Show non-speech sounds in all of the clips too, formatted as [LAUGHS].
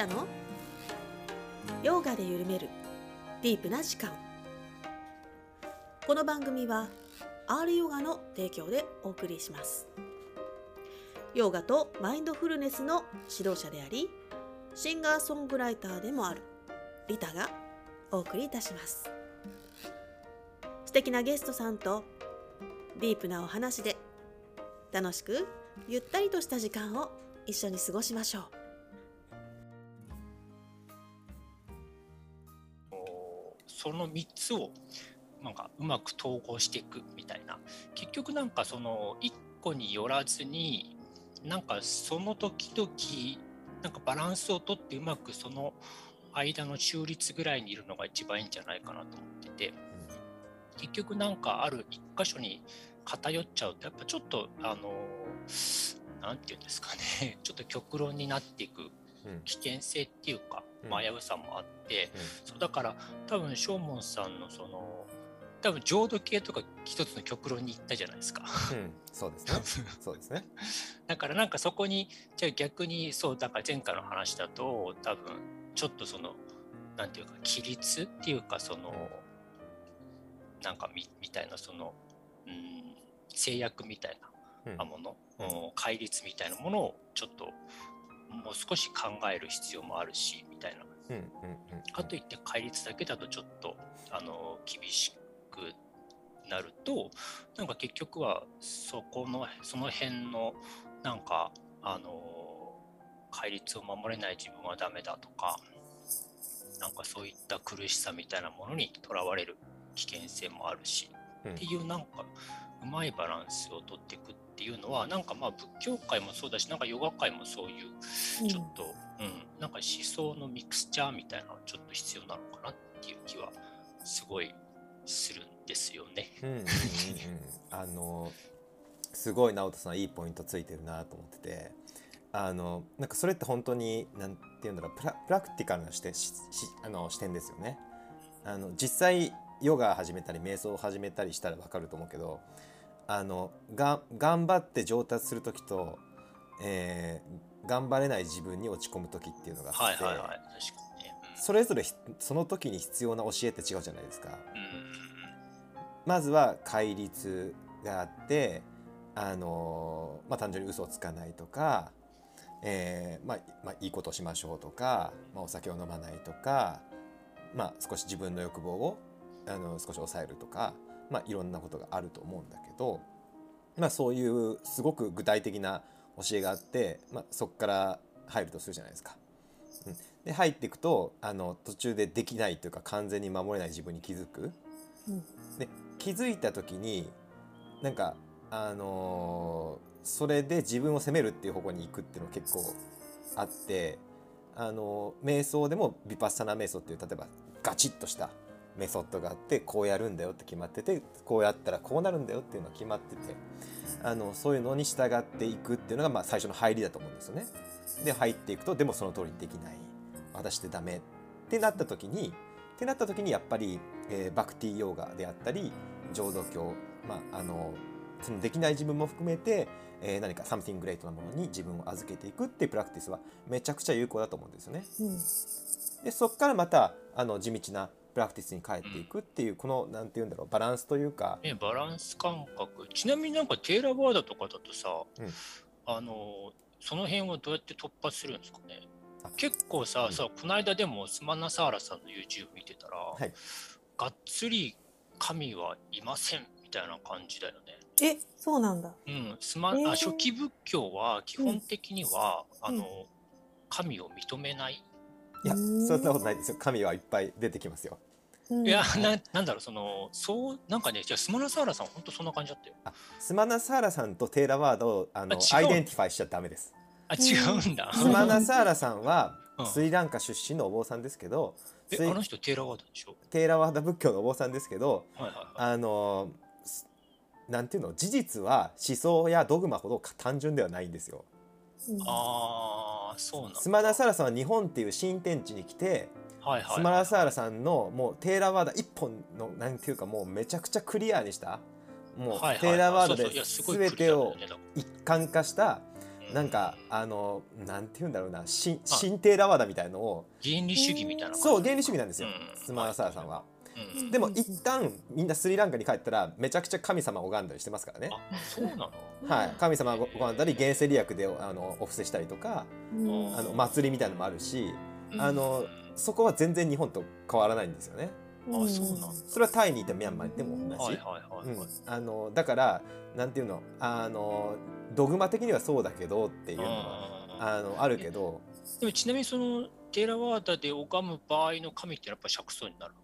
たの？ヨガで緩める。ディープな時間。この番組は R ヨガの提供でお送りします。ヨガとマインドフルネスの指導者でありシンガーソングライターでもあるリタがお送りいたします。素敵なゲストさんとディープなお話で楽しくゆったりとした時間を一緒に過ごしましょう。その3つをなんかうまく統合していくみたいな。結局なんかその1個によらずになんかその時々なんかバランスをとってうまくその間の中立ぐらいにいるのが一番いいんじゃないかなと思ってて。結局なんかある一箇所に偏っちゃうとやっぱちょっとあの何て言うんですかね。[LAUGHS] ちょっと極論になっていく危険性っていうか、まあ、危うさもあって、そうだから多分正門さんのその多分浄土系とか一つの極論に行ったじゃないですか。うん、そうですね。そうですね。だからなんかそこにじゃあ逆にそうだから前回の話だと多分ちょっとそのなんていうか規律っていうかそのなんかみみたいなその、うん、制約みたいなもの、うん、戒律みたいなものをちょっともう少し考える必要もあるしみたいな、うんうんうん、かといって戒律だけだとちょっとあの厳しくなるとなんか結局はそこのその辺のなんかあの戒律を守れない自分はダメだとかなんかそういった苦しさみたいなものにとらわれる危険性もあるし、うん、っていうなんかうまいバランスをとっていくっていうのはなんかまあ仏教界もそうだしなんかヨガ界もそういうちょっと、うん、うん、なんか思想のミクスチャーみたいなのはちょっと必要なのかなっていう気はすごいするんですよね。うんうんうんうん、あのすごい直人さんいいポイントついてるなと思っててあのなんかそれって本当に何て言うんだろうプラプラクティカルな視点しあの視点ですよね。あの実際ヨガ始めたり瞑想を始めたりしたら分かると思うけどあのが頑張って上達する時と、えー、頑張れない自分に落ち込む時っていうのがあって、はいはいはい、それぞれその時に必要な教えって違うじゃないですか。まずは戒律があってあの、まあ、単純に嘘をつかないとか、えーまあまあ、いいことをしましょうとか、まあ、お酒を飲まないとか、まあ、少し自分の欲望をあの少し抑えるとか、まあ、いろんなことがあると思うんだけど、まあ、そういうすごく具体的な教えがあって、まあ、そこから入るとするじゃないですか。うん、で入っていくとあの途中でできないというか完全に守れない自分に気づく。うん、で気づいた時になんかあのー、それで自分を責めるっていう方向に行くっていうのが結構あってあのー、瞑想でもヴィパッサナ瞑想っていう例えばガチッとしたメソッドがあってこうやるんだよって決まっててこうやったらこうなるんだよっていうのが決まっててあのそういうのに従っていくっていうのがまあ最初の入りだと思うんですよね。で入っていくとでもその通りにできない私ってダメってなった時にってなった時にやっぱり、えー、バクティヨガであったり浄土教、まあ、あのそのできない自分も含めて、えー、何かサムティングレートなものに自分を預けていくっていうプラクティスはめちゃくちゃ有効だと思うんですよね。うん、でそこからまたあの地道なプラクティスに帰っていくっていう、このなんて言うんだろうバランスというか、ね、バランス感覚。ちなみになんかテーラバーダとかだとさ、うん、あのその辺はどうやって突破するんですかね？結構さ、うん、さこの間でもスマナサーラさんの YouTube 見てたら、はい、がっつり神はいませんみたいな感じだよね。えそうなんだ。うん、スマ、えー、あ初期仏教は基本的には、うん、あの、神を認めないいやそんなことないですよ神はいっぱい出てきますよ。いやななんだろうそのそうなんかねじゃスマナサーラさん本当そんな感じだったよ。スマナサーラさんとテーラワーダをあの identify しちゃダメです。あ違うんだ。スマナサーラさんはスリランカ出身のお坊さんですけど、うん、えあの人テーラワーダでしょ？テーラワーダ仏教のお坊さんですけど、はいはいはい、あのなんていうの？事実は思想やドグマほど単純ではないんですよ。ああそうなんスマナサーラさんは日本っていう新天地に来て、はいはい、スマナサーラさんのもうテーラワーダ一本のなんていうかもうめちゃくちゃクリアにした。もうテーラワードで全てを一貫化したなんかあのなんて言うんだろうな新テーラワダみたいのを原理主義みたいなそう原理主義なんですよ、うん。スマーサーさんは。うんでも一旦みんなスリランカに帰ったらめちゃくちゃ神様を拝んだりしてますからね。あそうなの？はい、神様を拝んだり原生利益であのお布施したりとかうん。あの祭りみたいのもあるしうん。あのそこは全然日本と変わらないんですよね。あそうなんだ。それはタイにいてミャンマーにいても同じ。はいはいはいはい、うん、あのだからなんていうの？あのドグマ的にはそうだけどっていうのはああのあるけど。でもちなみにそのテーラワーダで拝む場合の神ってやっぱ釈尊になる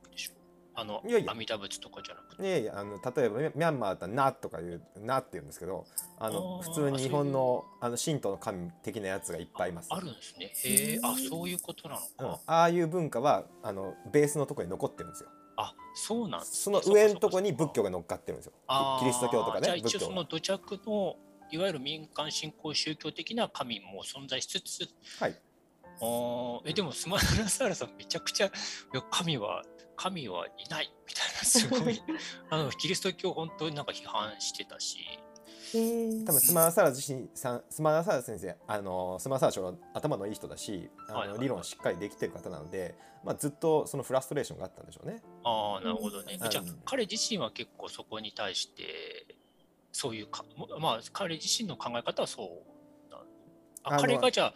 あのいやいや阿弥陀仏とかじゃなくていやいやあの例えばミャンマーだったら「な」とかいう「な」って言うんですけどあのあー普通に日本のあの神道の神的なやつがいっぱいいます。あるんですねへえあそういうことなのか、うん、ああいう文化はあのベースのところに残ってるんですよ。あそうなんですそねの上のところに仏教がが乗っかってるんですよ。キキリスト教とかじゃあね仏教が。一応その土着のいわゆる民間信仰宗教的な神も存在しつつはい。あーえでもスマイルサーラさんめちゃくちゃいや神は神はいないみたいなすごい。[LAUGHS] あのキリスト教本当になんか批判してたし。へー。多分スマーサラ自身さんスマーサラ先生あのスマーサラ長は頭のいい人だしあの、理論しっかりできてる方なので、まあ、ずっとそのフラストレーションがあったんでしょうね。ああなるほどね、うん。じゃあ彼自身は結構そこに対してそういうかもまあ彼自身の考え方はそうなあ彼がじゃあ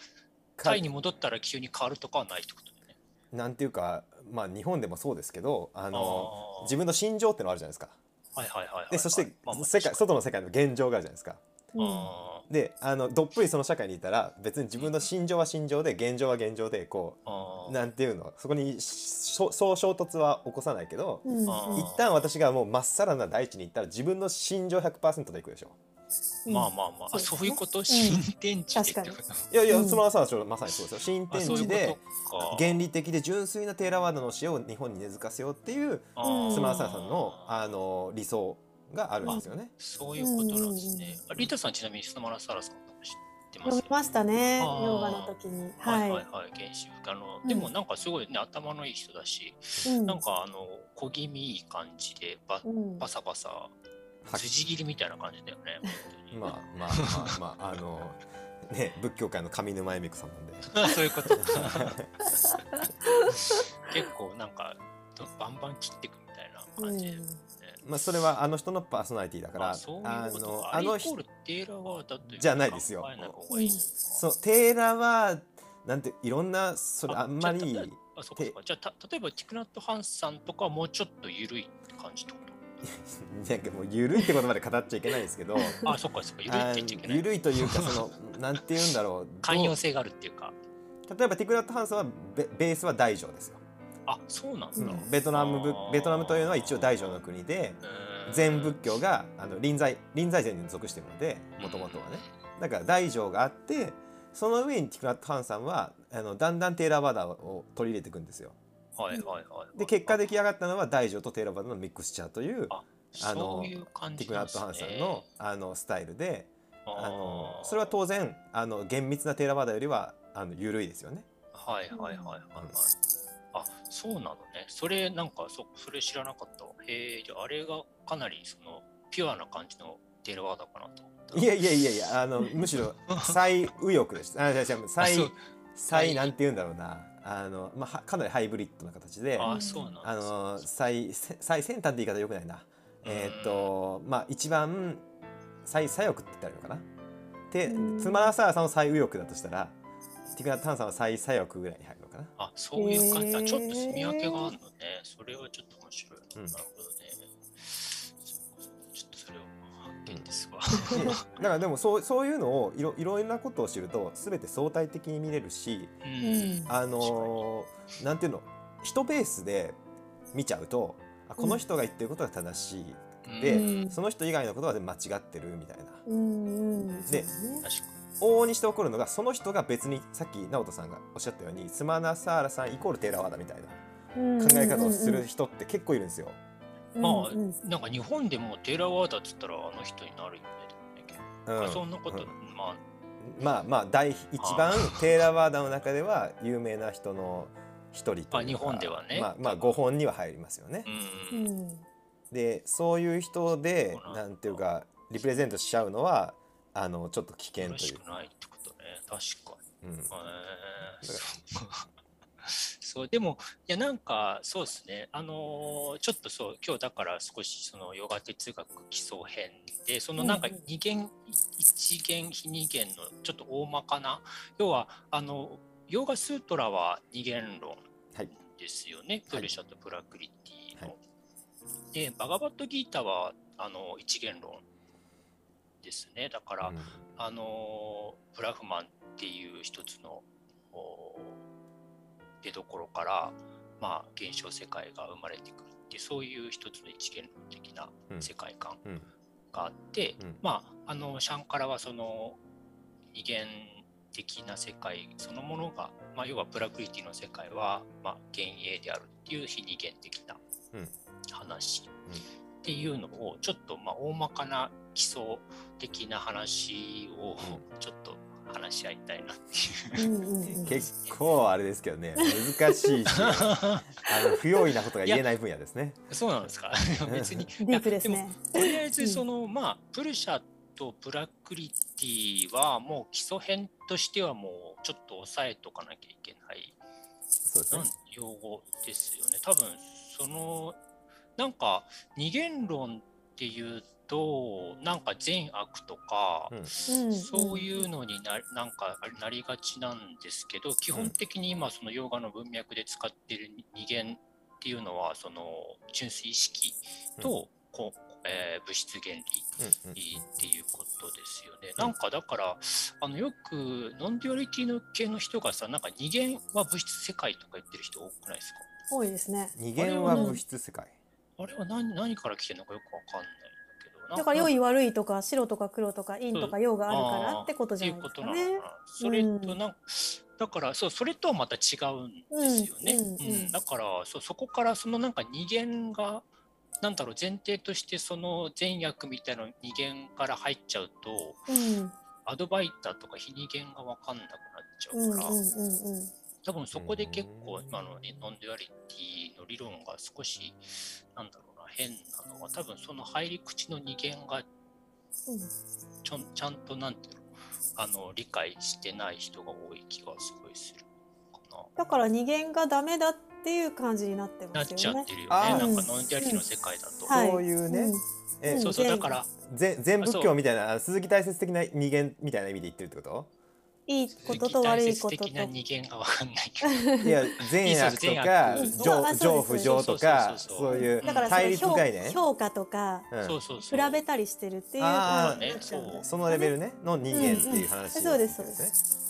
タイかに戻ったら急に変わるとかはないってことだよね。なんていうか、まあ、日本でもそうですけどあの自分の心情ってのあるじゃないですか。はいはいはいはいでそして世界外の世界の現状があるじゃないですか。うん。あであのどっぷりその社会にいたら別に自分の心情は心情で現状は現状でこうなんていうのそこにそう衝突は起こさないけどうん。一旦私がもうまっさらな大地に行ったら自分の心情100%でいくでしょ。うん。まあまあまあ、あそうういうこと、うん。新天地でってこといやいや、うんその朝はまさにそうですよ。新天地で原理的で純粋なテーラワードの教えを日本に根付かせようっていうスマーサーさんのあの理想があるんですよね。そういうことなんですね。うん。あリータさんちなみにスマラサラさんとか知ってます？読みましたねヨガの時に。ははい。いはいはい、原始あの、うん。でもなんかすごいね頭のいい人だし、うん。なんかあの小気味いい感じでバうん。バサバサはい筋切りみたいな感じだよね。まあまあまあまああのね仏教界の上沼恵美子さんなんで。あ [LAUGHS] そういうこと。結構なんかとバンバン切っていくみたいな感じで、ねまあそれはあの人のパーソナリティだからあのか。あの人じゃないですよそのテーラはなんていろんなそれあんまりああそうかじゃあた例えばティクナット・ハンさんとかはもうちょっと緩い感じってこ [LAUGHS] なんかもう緩いってことまで語っちゃいけないですけどとあそっかそっか緩いって言っちゃいけない。緩いというかその [LAUGHS] なんて言うんだろう寛容性があるっていうか。例えばティクナット・ハンさんはベベースは大乗ですよ、あそうなんですか、うんベトナムベトナムというのは一応大乗の国でうーん。禅仏教があの臨済臨済禅に属しているのでもともとはねだから大乗があってその上にティクナット・ハンさんはあのだんだんテーラバダを取り入れていくんですよはいはいはいで結果出来上がったのは大乗とテーラバダのミックスチャーというああのティクナット・ハンさんのあのスタイルであのそれは当然あの厳密なテーラバダよりはあの緩いですよね。はいはいはいはいはい。あそうなのね。それなんかそそれ知らなかったわ。へえじゃああれがかなりそのピュアな感じのテールワードかなと思った。いやいやいやいやあのむしろ [LAUGHS] 最右翼でした。あ違う違うあ最最なんて言うんだろうなあのまあはかなりハイブリッドな形であの最せ最先端って言い方よくないな。えーっとまあ一番最左翼って言ったらいいのかな？でうんツマーサーさんの最右翼だとしたらティクナット・ハンさんは最左翼ぐらいに入るのかな？あそういう感じ。あへーちょっと住み分けがあるのね。それはちょっと面白い。うんなるほどね。ですわ。[LAUGHS] だからでもそうそういうのをいろいろいろなことを知ると全て相対的に見れるしううん。ん。あのーなんていうの人ベースで見ちゃうとあこの人が言ってることが正しい、で、うん。その人以外のことは間違ってるみたいな。うんうんで往々にして起こるのがその人が別にさっき直人さんがおっしゃったようにスマナサーラさんイコールテーラワーダみたいな考え方をする人って結構いるんですよ。うんまあうん。に。なんか日本でもテーラワーダっつったらあの人になるよね。うん。そんなこと、うん。まあ。まあまあ第一番テーラワーダの中では有名な人の一人というかあ日本ではね。まあまあ5本には入りますよね。う。うん。んでそういう人でなんだ。なんていうかリプレゼントしちゃうのはあのちょっと危険というか。しくないってこと確かに。うん、へーそうでもいやなんかそうですね。あのーちょっとそう今日だから少しそのヨガ哲学基礎編でそのなんかうんうん。二元一元非二元のちょっと大まかな。要はあのヨガスートラは二元論はいですよね、プルシャとプラクリティの。はい。でバガバットギータはあの一元論ですね。だから、うん。あのーブラフマンっていう一つのお出どころから、まあ、現象世界が生まれてくるってそういう一つの一元論的なうん。世界観うん。があって、うん。まああのシャンカラはその二元的な世界そのものが、まあ、要はプラクリティの世界は、まあ、幻影であるっていう非二元的なうん。話っていうのをちょっとまあ大まかな基礎的な話をちょっと話し合いたいなっていう。うんうんうん結構あれですけどね難しいし [LAUGHS] あの不用意なことが言えない分野ですね。そうなんですか別に。ディープですね。とりあえずその、まあプルシャとプラクリティはもう基礎編としてはもうちょっと抑えとかなきゃいけないそうですね。用語ですよね。多分そのなんか二元論っていうとなんか善悪とか、うん。うん。そういうのにななんかなりがちなんですけど基本的に今そのヨガの文脈で使っている二元っていうのはその純粋意識と、こうえー物質原理っていうことですよね。なんかだからあのよく nonduality の系の人がさなんか二元は物質世界とか言ってる人多くないですか？多いですね。二元は物質世界。あれは何何から来てるのかよくわかんない。んだから良い悪いとか白とか黒とか陰とか陽があるからってことじゃないですかね。それとなん、だからそうそれとはまた違うんですよね。うんだからそうそこからそのなんか二元がなんだろう前提としてその善悪みたいな二元から入っちゃうとうん。アドヴァイタとか非二元が分かんなくなっちゃうから、多分そこで結構うん今のね nonduality の理論が少しなんだろうな変なのは多分その入り口の二元がちょんちゃんとなんていうのあの理解してない人が多い気がすごいするかだから二元がダメだっていう感じになってな。なっますよねちゃって。るよね。なんかノンデュアリの世界だと。はいそういうね。えうんそうそう全だからぜ全仏教みたいな鈴木大説的な二元みたいな意味で言ってるってこと？いいことと悪いことと的な二元が分かんないけど。いや善悪とか上上不上とかそうそうそういうだからその対立評概念？評価とかうんそうそうそう。比べたりしてるっていうそのレベルねの人間っていう話そうですそうでね。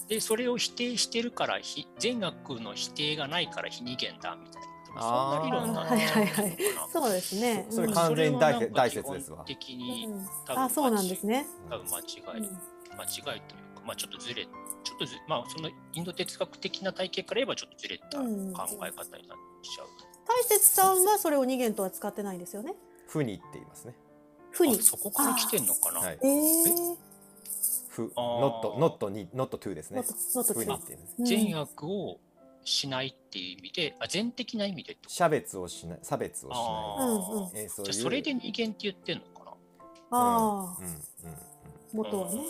でそれを否定してるからひ善悪の否定がないから非二元だみたいな。そんな理論になっちゃうのかな。はいはいはいそうですね。それうん完全に大大説ですわ的にあ、そうなんですね。多分間違い、うん間違いというか、まあちょっとずれ、ちょっとずまあそのインド哲学的な体系から言えばちょっとずれた考うんえ方になっちゃう。大節さんはそれを二元とは使ってないんですよね。負にって言いますね。負にあ。そこから来てんのかな。はい。えー、負あー not not に not to ですねノッ。トノット負ツーにって言います。うん善悪をしないっていう意味で、あ善的な意味で差別をしない差別をしあない。えーそういうじゃあそれで二元って言ってんのかな？ああ、うんうんうん。元はね。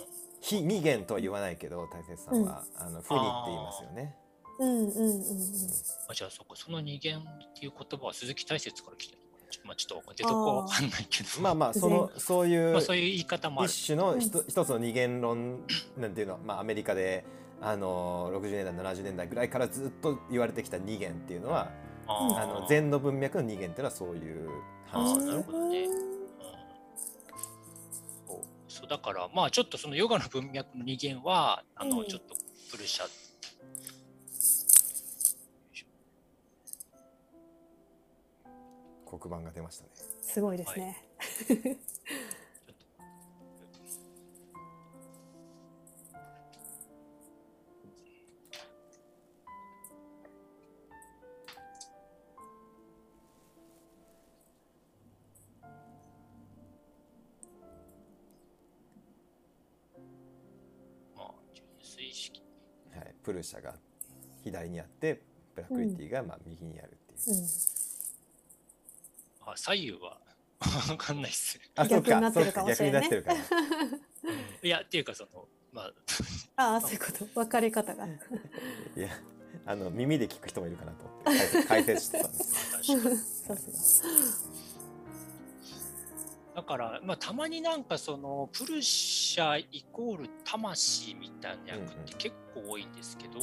非二元とは言わないけど大切さんは、あの負にって言いますよね。うんうんうんうん。あじゃあそこその二元っていう言葉は鈴木大説から来てるの？かな。ちょまあちょっと出どこはわかんないけど。まあまあそのそういうまあそういう言い方も。一種のひと一つの二元論なんていうのは、まあ、アメリカであの60年代70年代ぐらいからずっと言われてきた二元っていうのはあの禅の文脈の二元っていうのはそういう話ですねだからまあちょっとそのヨガの文脈の二元はあの、うんちょっとプルシャ黒板が出ましたね。すごいですね。ちょ [LAUGHS] プルシャが左にあってブラクリティがまあ右にあるっていう。うん。あ左右は [LAUGHS] わかんないっす。あ、そうか、逆になってるそうか、逆かもしれんねになってるから。いやっていうかそのまあ [LAUGHS] ああそういうこと分かれ方が。いやあの耳で聞く人もいるかなと思って解説解説してたんです確かにさすだから、まあ、たまになんかそのプルシャイコール魂みたいな役って結構多いんですけど、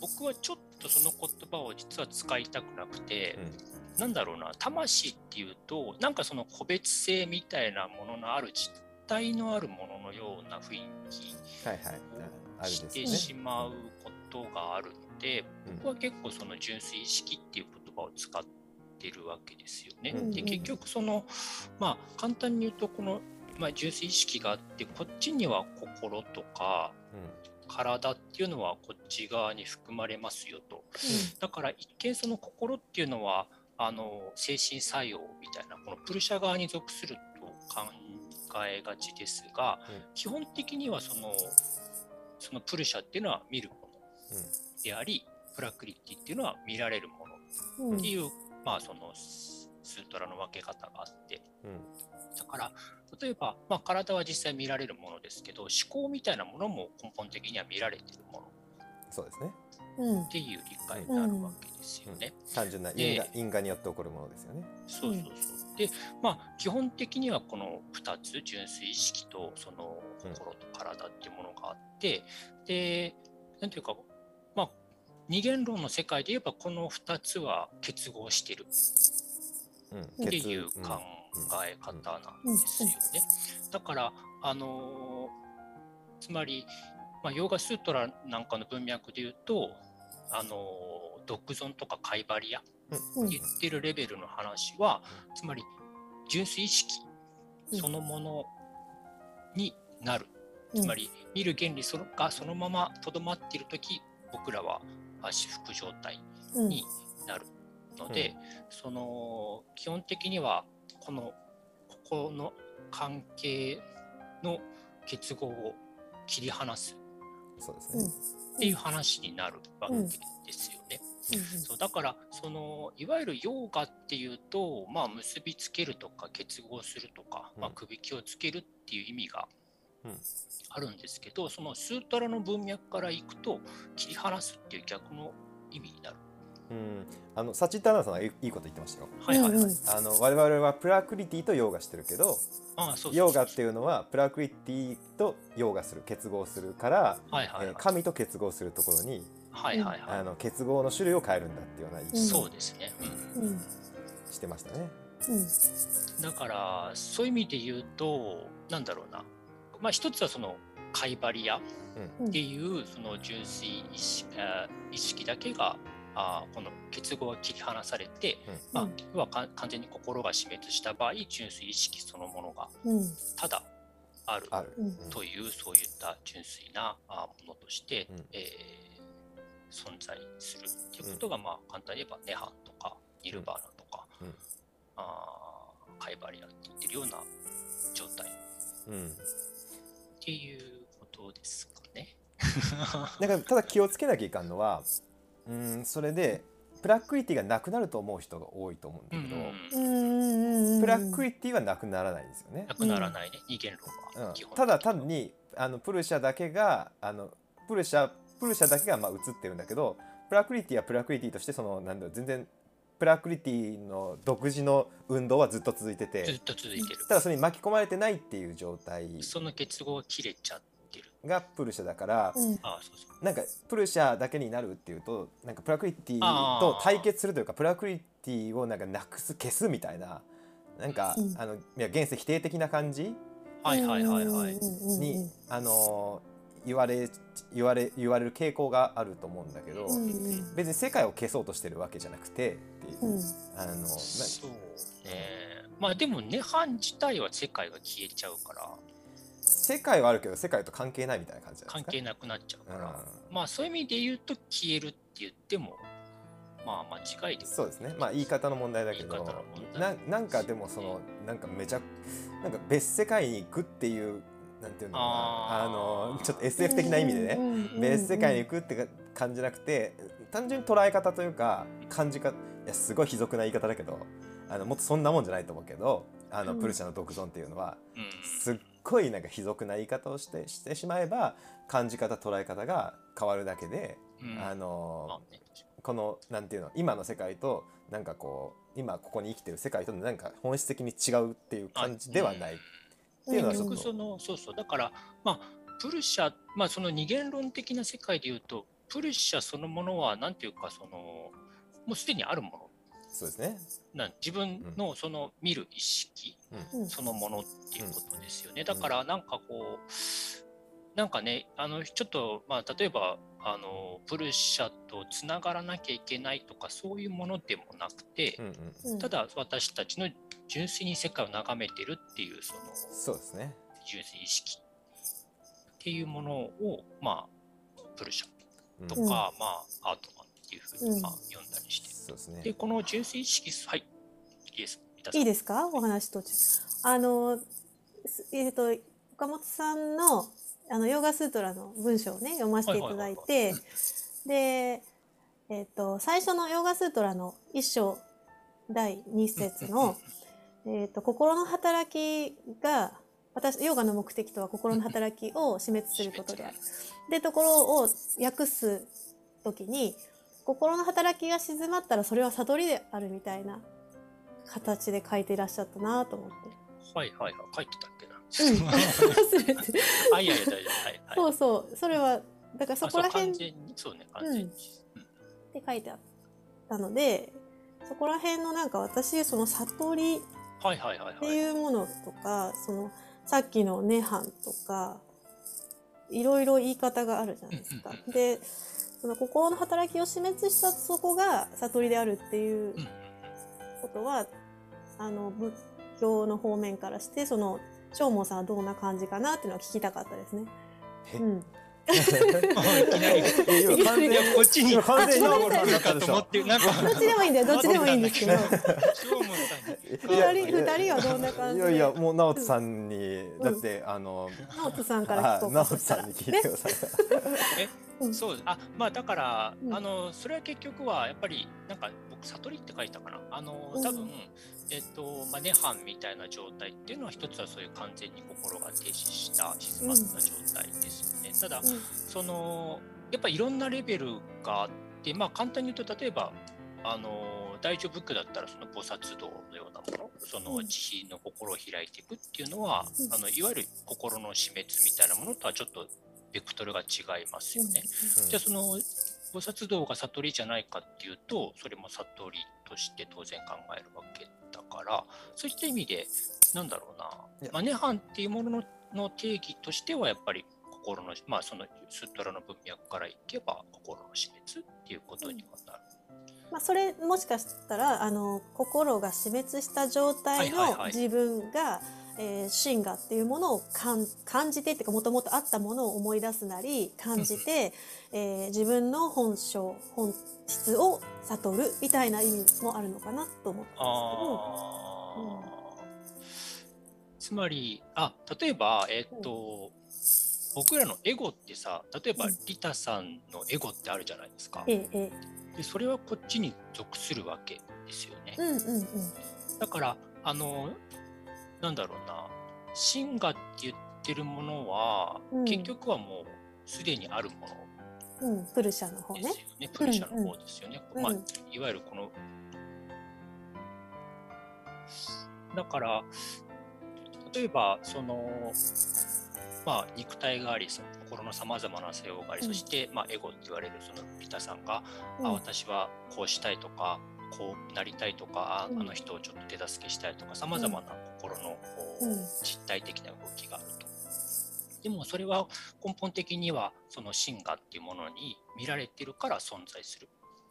僕はちょっとその言葉を実は使いたくなくて、なんだろうな魂っていうとなんかその個別性みたいなもののある実体のあるもののような雰囲気うん、はいはい。ああるしてしまうことがあるので、うん。僕は結構その純粋意識っていう言葉を使ってるわけですよね。うん。で結局そのまあ簡単に言うとこの、まあ、純粋意識があってこっちには心とか体っていうのはこっち側に含まれますよと。だから一見その心っていうのはあの精神作用みたいなこのプルシャ側に属すると考えがちですが、うん。基本的にはそのそのプルシャっていうのは見るものでありプラクリティっていうのは見られるものうんっていう、まあそのススートラの分け方があって。うん。うんだから例えば、まあ、体は実際見られるものですけど思考みたいなものも根本的には見られてるもの。そうですね。うん。っていう理解になるわけですよね。単純なで因果因果によって起こるものですよね。そうそうそう。で、まあ、基本的にはこの2つ、純粋意識とその心と体っていうものがあって、で、なんていうか、まあ、二元論の世界で言えば、この2つは結合してる。うんっていう血考え方なん。ですよね。だから、あのーつまり、まあ、ヨーガスートラなん。かの文脈で言うと、あのー独尊とかカイバリアうん。言ってるレベルの話は、つまり純粋意識うん。そのものになる、うん。つまり見る原理そのがそのままとどまっている時僕らはあ至福状態うん。になるので、その基本的にはこのここの関係の結合を切り離す。そうですね。うんっていう話になるわけですよね。そうだからそのいわゆるヨーガっていうと、まあ、結びつけるとか結合するとか、まあうん、首輝をつけるっていう意味がうん。あるんですけど、そのスートラの文脈からいくと切り離すっていう逆の意味になる。うん。あのサチッターナさんはいいこと言ってましたよ。はいはい。はい。あの我々はプラクリティとヨーガしてるけどヨーガっていうのはプラクリティとヨーガする結合するから、はいはいはい。えー神と結合するところにはいはいはい。あの結合の種類を変えるんだっていうような言いそ方をうですね。うん。うんしてましたね。うん、だからそういう意味で言うとなんだろうな、まあ、一つはそのカイバリアっていうその純粋意識あ意識だけがあこの結合が切り離されて、まあうん、要はか完全に心が死滅した場合純粋意識そのものがうん。ただある。というそういった純粋なあものとして、うん。えー存在するっていうことが、まあ簡単に言えばネハンとかニルバーナとか、うん。あーカイバリアって言ってるような状態。っうん。ていうことですかね。[LAUGHS] なんかただ気をつけなきゃいかんのは、うんそれでプラクリティがなくなると思う人が多いと思うんだうんけど、うんプラクリティはなくならないんですよねな。くならないね、二元論うんはただ単にあのプルシャだけがあのプルシャプルシャだけがまあ映ってるんだけどプラクリティはプラクリティとしてそのなんだろう全然プラクリティの独自の運動はずっと続いてずっててと続いてる。ただそれに巻き込まれてないっていう状態その結合が切れちゃっ。がプルシャだから、うん。なんかプルシャだけになるっていうとなんかプラクリティと対決するというかプラクリティをなんかなくす消すみたいななんか、うん。あのいや現世否定的な感じはいはいはいはい。に、あのー言われ言われ言われる傾向があると思うんだけど、うんうん。別に世界を消そうとしてるわけじゃなくてっていう、うん。あのなそうね。まあでも、ネハン自体は世界が消えちゃうから、世界はあるけど世界と関係ないみたいな感じじゃない関ですか？係なくなっちゃうから、うまあそういう意味で言うと消えるって言ってもまあ間違いではそうですね。まあ言い方の問題だけど。言い方の問題ななんかでもそのなんかめちゃなんか別世界に行くっていうなんていうのかな。あのちょっと SF 的な意味でね、別世界に行くって感じじゃなくて単純に捉え方というか感じかいやすごい卑俗な言い方だけどあのもっとそんなもんじゃないと思うけどあの、うん。プルシャの独尊っていうのはうん。すっごいなんか卑俗な言い方をしてしてしまえば感じ方捉え方が変わるだけで、うん。あのこのなんていうの今の世界となんかこう今ここに生きてる世界となんか本質的に違うっていう感じではない。っていうのはちょっと。結局そのそうそう。だからまあプルシャまあその二元論的な世界でいうとプルシャそのものはなんていうかそのもうすでにあるものそうですね。なん自分のその見る意識うん。そのものっていうことですよね。だからなんかこうなんかねあのちょっとまあ例えばあのプルシャとつながらなきゃいけないとかそういうものでもなくてうん、うん、うん。ただ私たちの純粋に世界を眺めてるっていうそのそうですね。純粋意識っていうものをまあプルシャうんとか、うん。まあアートマンっていうふうに、うん。まあ、読んだりしてそうですねで。この純粋意識はいいいですいいですか？お話途中。あの、すえっ、と、岡本さんの、あの、ヨガスートラの文章をね、読ませていただいて、で、えっ、と、最初のヨガスートラの一章第二節の、[LAUGHS] えっ、と、心の働きが、私、ヨガの目的とは心の働きを死滅することである。[LAUGHS] で、ところを訳すときに、心の働きが静まったらそれは悟りであるみたいな形で書いていらっしゃったなと思って。はいはいはい。書いてたっけな、うん。[LAUGHS] 忘れて。あいやいや大丈夫はいはい。そうそう。それは、だからそこら辺そうね完全に、うん。って書いてあったので、そこら辺のなんか私、その悟りはいはいはいってはいいうものとか、そのさっきの涅槃とか、いろいろ言い方があるじゃないですか。で、その心の働きを死滅したそこが悟りであるっていうことは、あの、仏教の方面からして、その、長毛さんはどんな感じかなっていうのは聞きたかったですね。え？うん。いきなりこっちに今完全にあごめんなさんかと思ってなんかどっちでもいいんだよ、どっちでもいいんですけど。二人、二人はどんな感じ？でいやいやもう直人さんに、だってあの直人さんから聞こうか。直人さんに聞いてください。うん。そうあまあだから、うん。あのそれは結局はやっぱりなんか僕悟りって書いたかな。あのうん。多分、えっとまあ涅槃みたいな状態っていうのは一つはそういう完全に心が停止した静まった状態ですよね、ただうん。そのやっぱいろんなレベルがあってまあ簡単に言うと例えばあの大乗仏教だったらその菩薩道のようなものそのうん。慈悲の心を開いていくっていうのは、うん。あのいわゆる心の死滅みたいなものとはちょっとベクトルが違いますよね。じゃあその菩薩道が悟りじゃないかっていうとそれも悟りとして当然考えるわけだからそういった意味でなんだろうな、まあ、涅槃っていうもののの定義としてはやっぱり心のまあそのスットラの文脈からいけば心の死滅っていうことにはなる。まあ、それもしかしたらあの心が死滅した状態のはいはいはい自分が、えー真我っていうものを感感じてっていうかもともとあったものを思い出すなり感じて、えー自分の本性本質を悟るみたいな意味もあるのかなと思ったんですけど。あーつまりあ例えばえっと、僕らのエゴってさ例えばうんリタさんのエゴってあるじゃないですか。ええええでそれはこっちに属するわけですよね。うんうんうんだからあのなんだろうな。真我って言ってるものは、うん。結局はもうすでにあるもの。うん、プルシャの方ね。ですよ。ね。プルシャの方ですよね。まあうん。うんいわゆるこのだから例えばそのまあ肉体がありその心のさまざまな性用があり、うん。そして、まあ、エゴって言われるそのリタさんがうん。あ私はこうしたいとかこうなりたいとか、あうん。あの人をちょっと手助けしたいとかさまざまなこううん。実体的な動きがあると。でもそれは根本的にはその真我っていうものに見られてるから存在する。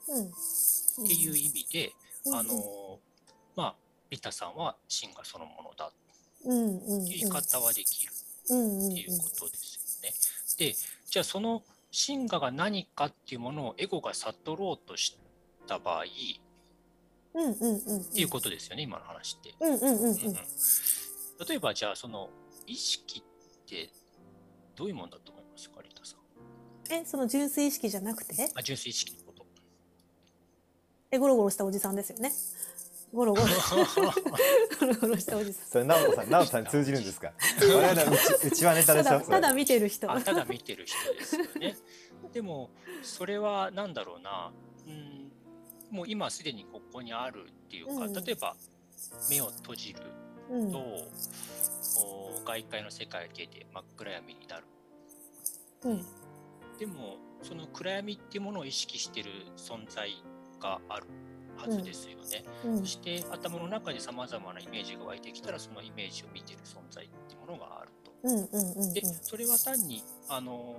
うん。っていう意味で、うん。あのまあリタさんは真我そのものだ。っていう言い方はできる。っていうことですよね。でじゃあその真我が何かっていうものをエゴが悟ろうとした場合うんうんうんっていうことですよね、今の話って。うんうんうん例えばじゃあその意識ってどういうものだと思いますかリタさん？えその純粋意識じゃなくて？あ純粋意識のこと。えゴロゴロしたおじさんですよね。ゴロゴロ。ゴロゴロしたおじさん。それ直人さん直人さんに通じるんですか？我々のうちうちはネタでしょ？ただただ見てる人。あただ見てる人ですよね。でもそれは何だろうな、うん、もう今すでにここにあるっていうか、うん例えば目を閉じるうん外界の世界が消えて真っ暗闇になる。うんでもその暗闇っていうものを意識してる存在があるはずですよね。うんそして頭の中でさまざまなイメージが湧いてきたらそのイメージを見てる存在っていうものがあると。うんうんうんうんでそれは単にあの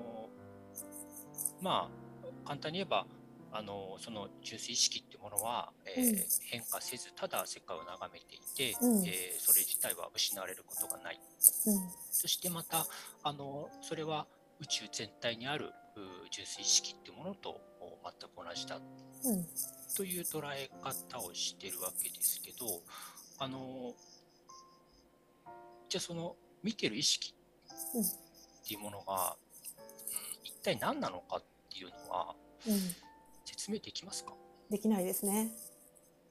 ーまあ簡単に言えばあのーその純粋意識っていうものは、えーうん。変化せずただ世界を眺めていて、うん。えーそれ自体は失われることがない。うん。そしてまたあのーそれは宇宙全体にある純粋意識っていうものとお全く同じだうん。という捉え方をしてるわけですけどあのじゃあその見てる意識うん。っていうものが、うん、一体何なのかっていうのはうん説明できますか？できないですね。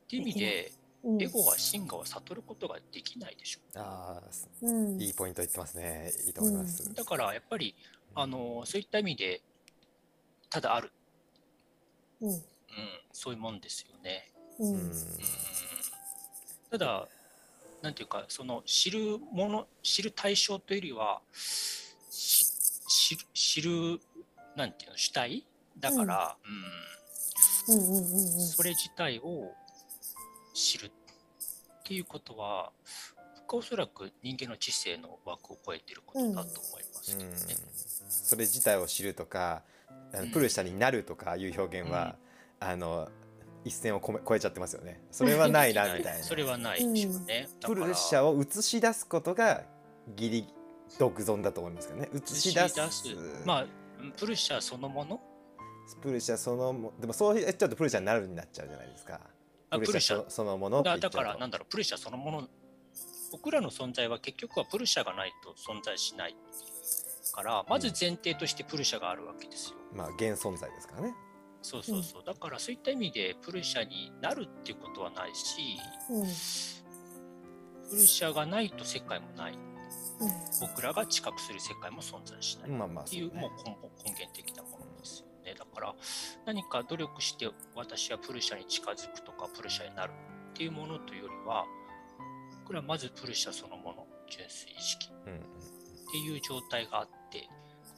っていう意味でうん。エゴが真我を悟ることができないでしょ。あうん。あいいポイント言ってますね。いいと思います、だからやっぱりあのそういった意味でただある、うん。うん、そういうもんですよね。うん。うん。ただ、なんていうか、その知るもの、知る対象というよりは、し知る、知る、なんていうの、主体？だから、うんうんうん。うん、それ自体を知るっていうことは、僕はおそらく人間の知性の枠を超えていることだと思いますけどね。それ自体を知るとかあのうん。プルシャになるとかいう表現は、あの一線をこめ超えちゃってますよね。それはないなみたいな。[LAUGHS] それはないでしょうね。プルシャを映し出すことがギリ独尊だと思いますけどね。映し出す。映し出す。まあ、プルシャそのものプルシャそのもでもそう言っちゃうとプルシャになるになっちゃうじゃないですか。あプルシャそそのものだからなんだろうプルシャそのもの僕らの存在は結局はプルシャがないと存在しないからまず前提としてプルシャがあるわけですよ、まあ現存在ですからねそうそうそうだからそういった意味でプルシャになるっていうことはないしうんプルシャがないと世界もないうん僕らが知覚する世界も存在しないまあまあっていうそうねもう根本根源的から何か努力して私はプルシャに近づくとかプルシャになるっていうものというよりはこれはまずプルシャそのもの純粋意識っていう状態があって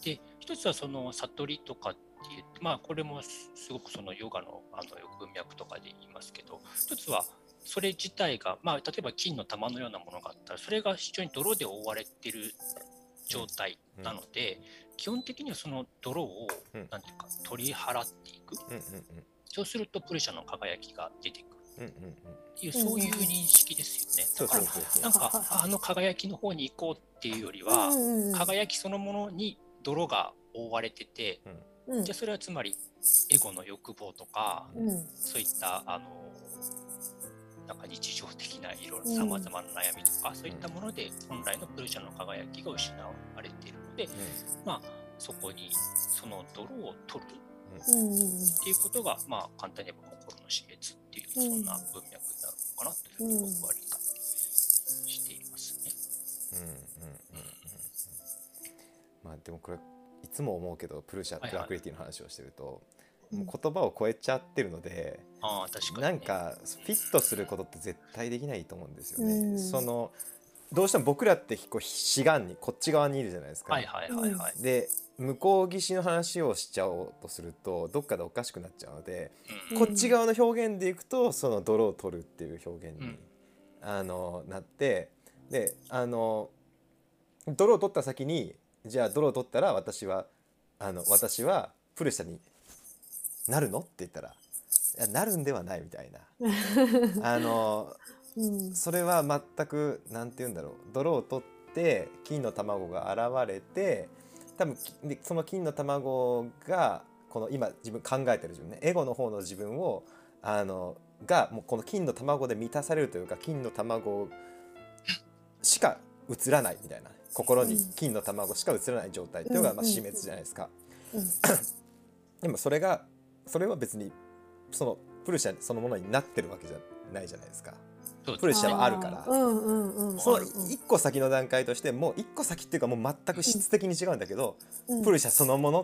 で一つはその悟りとかっていうまあこれもすすごくそのヨガのあの文脈とかで言いますけど一つはそれ自体が、まあ、例えば金の玉のようなものがあったらそれが非常に泥で覆われてる状態なので、基本的にはその泥を、うん。なんていうか取り払っていく。うんうんそうするとプルシャの輝きが出てくる。うんうんうん。いうそういう認識ですよね。だからなんかあの輝きの方に行こうっていうよりは、うんうんうん。輝きそのものに泥が覆われてて、うん。じゃあそれはつまりエゴの欲望とか、うん。そういったあのなんか日常的ないろいろうん。さまざまな悩みとか、そういったもので本来のプルシャの輝きが失われているので、まあそこにその泥を取るっていうことが、まあ簡単に言えば心の死滅っていう、そんな文脈になるのかなというふうに僕は理解していますね。うん。うん。うん。うん。うん。まあでもこれいつも思うけどプルシャはいはい。プラクリティの話をしてると、うんもう言葉を超えちゃってるので、ああ、確かに、ね。なんかフィットすることって絶対できないと思うんですよね。うんそのどうしても僕らってこう志願にこっち側にいるじゃないですか。はいはいはいはい。で向こう岸の話をしちゃおうとするとどっかでおかしくなっちゃうので、うんこっち側の表現でいくとその泥を取るっていう表現に、うんあのなってであの泥を取った先にじゃあ泥を取ったら私はあの私はプルシャになるの？って言ったらいやなるんではないみたいな。[LAUGHS] あのうん。それは全くなんて言うんだろう。泥を取って金の卵が現れて多分その金の卵がこの今自分考えてる自分ね。エゴの方の自分をあのがもうこの金の卵で満たされるというか金の卵しか映らないみたいな。心にうん。金の卵しか映らない状態っていうのがまあうん。死滅じゃないですか。うん。でもそれがそれは別にそのプルシャそのものになってるわけじゃないじゃないですか。プルシャはあるから。うんうんうん。そのうん。うん一個先の段階としてもう一個先っていうかもう全く質的に違うんだけど、うん。プルシャそのもの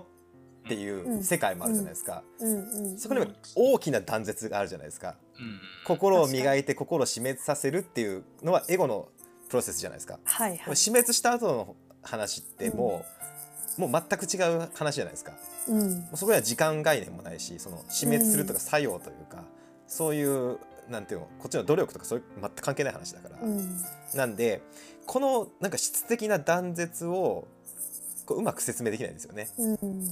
っていううん。世界もあるじゃないですか、うんうん。そこにも大きな断絶があるじゃないですか。うん。心を磨いて心を死滅させるっていうのはエゴのプロセスじゃないですか、はいはい。死滅した後の話ってもう、もう全く違う話じゃないですかうん。もうそこには時間概念もないしその死滅するとか作用というか、そういうなんていうのこっちの努力とかそういう全く関係ない話だから、うん。なんでこのなんか質的な断絶をこううまく説明できないんですよね。うん。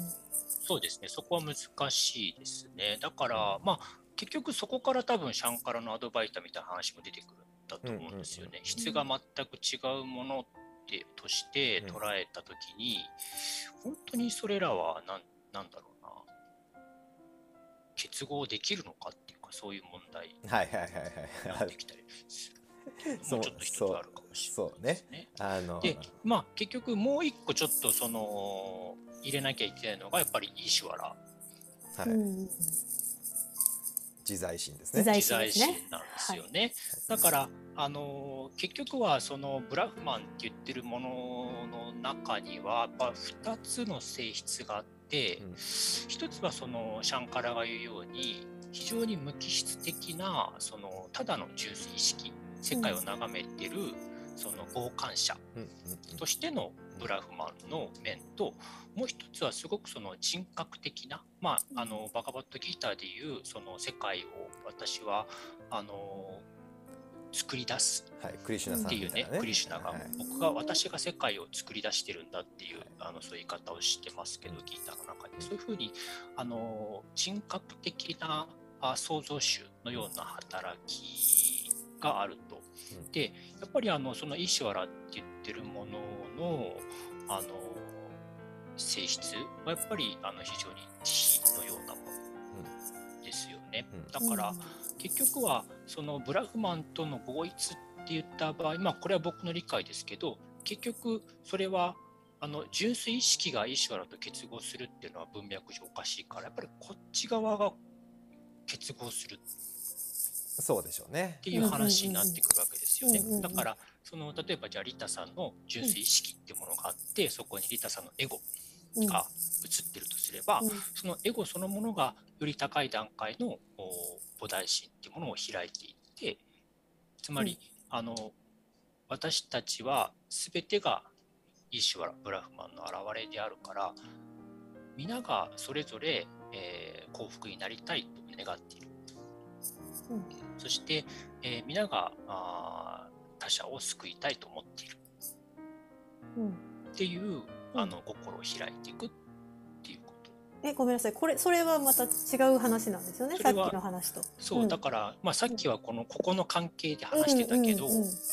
そうですね、そこは難しいですね。だから、まあ、結局そこから多分シャンカラのアドバイターみたいな話も出てくるんだと思うんですよね。うんうんうん。質が全く違うものってとして捉えたときに、本当にそれらはなんなんだろうな、結合できるのかっていうか、そういう問題にはいはいはいはなってきたりする。そうもうちょっと一つあるかもしれないですね。い。あので、まあ、結局もう一個ちょっとその入れなきゃいけないのがやっぱりイーシュワラはい、うん自在心です自ね。自在心ねなんですよね。だから、あの結局はそのブラフマンって言ってるものの中にはやっぱ2つの性質があって、うん。一つはそのシャンカラが言うように非常に無機質的なそのただの純粋意識世界を眺めてるその傍観者としてのブラフマンの面ともう一つはすごくその人格的な、まあ、あのバカバットギターでいうその世界を私はあの作り出す。はい、クリシュナさっていうね。ね。クリシュナがはい。僕が私が世界を作り出してるんだっていうはい。あのそういう言い方をしてますけどギターの中で。そういうふうにあの人格的なあ創造主のような働きがあると。うん。でやっぱりあのそのイーシュワラって言ってるもののあの性質はやっぱりあの非常に慈悲のようなものですよね。うん。だから、結局はそのブラフマンとの合一って言った場合まあこれは僕の理解ですけど結局それはあの純粋意識がイーシュワラと結合するっていうのは文脈上おかしいからやっぱりこっち側が結合するっそうでしょうね。ていう話になってくるわけですよね。だからその例えばじゃあリタさんの純粋意識っていうものがあってそこにリタさんのエゴうんが映ってるとすればうん。そのエゴそのものがより高い段階のお菩提心っていうものを開いていってつまり、あの私たちは全てがイーシュワラブラフマンの現れであるから皆がそれぞれ、えー幸福になりたいと願っている、うん。そして、えー皆があー他者を救いたいと思っている。うん。っていううんあの心を開いていくっていうこと。えごめんなさい。これそれはまた違う話なんですよね。さっきの話と。そう、うん。だから、まあ、さっきはこのここの関係で話してたけど、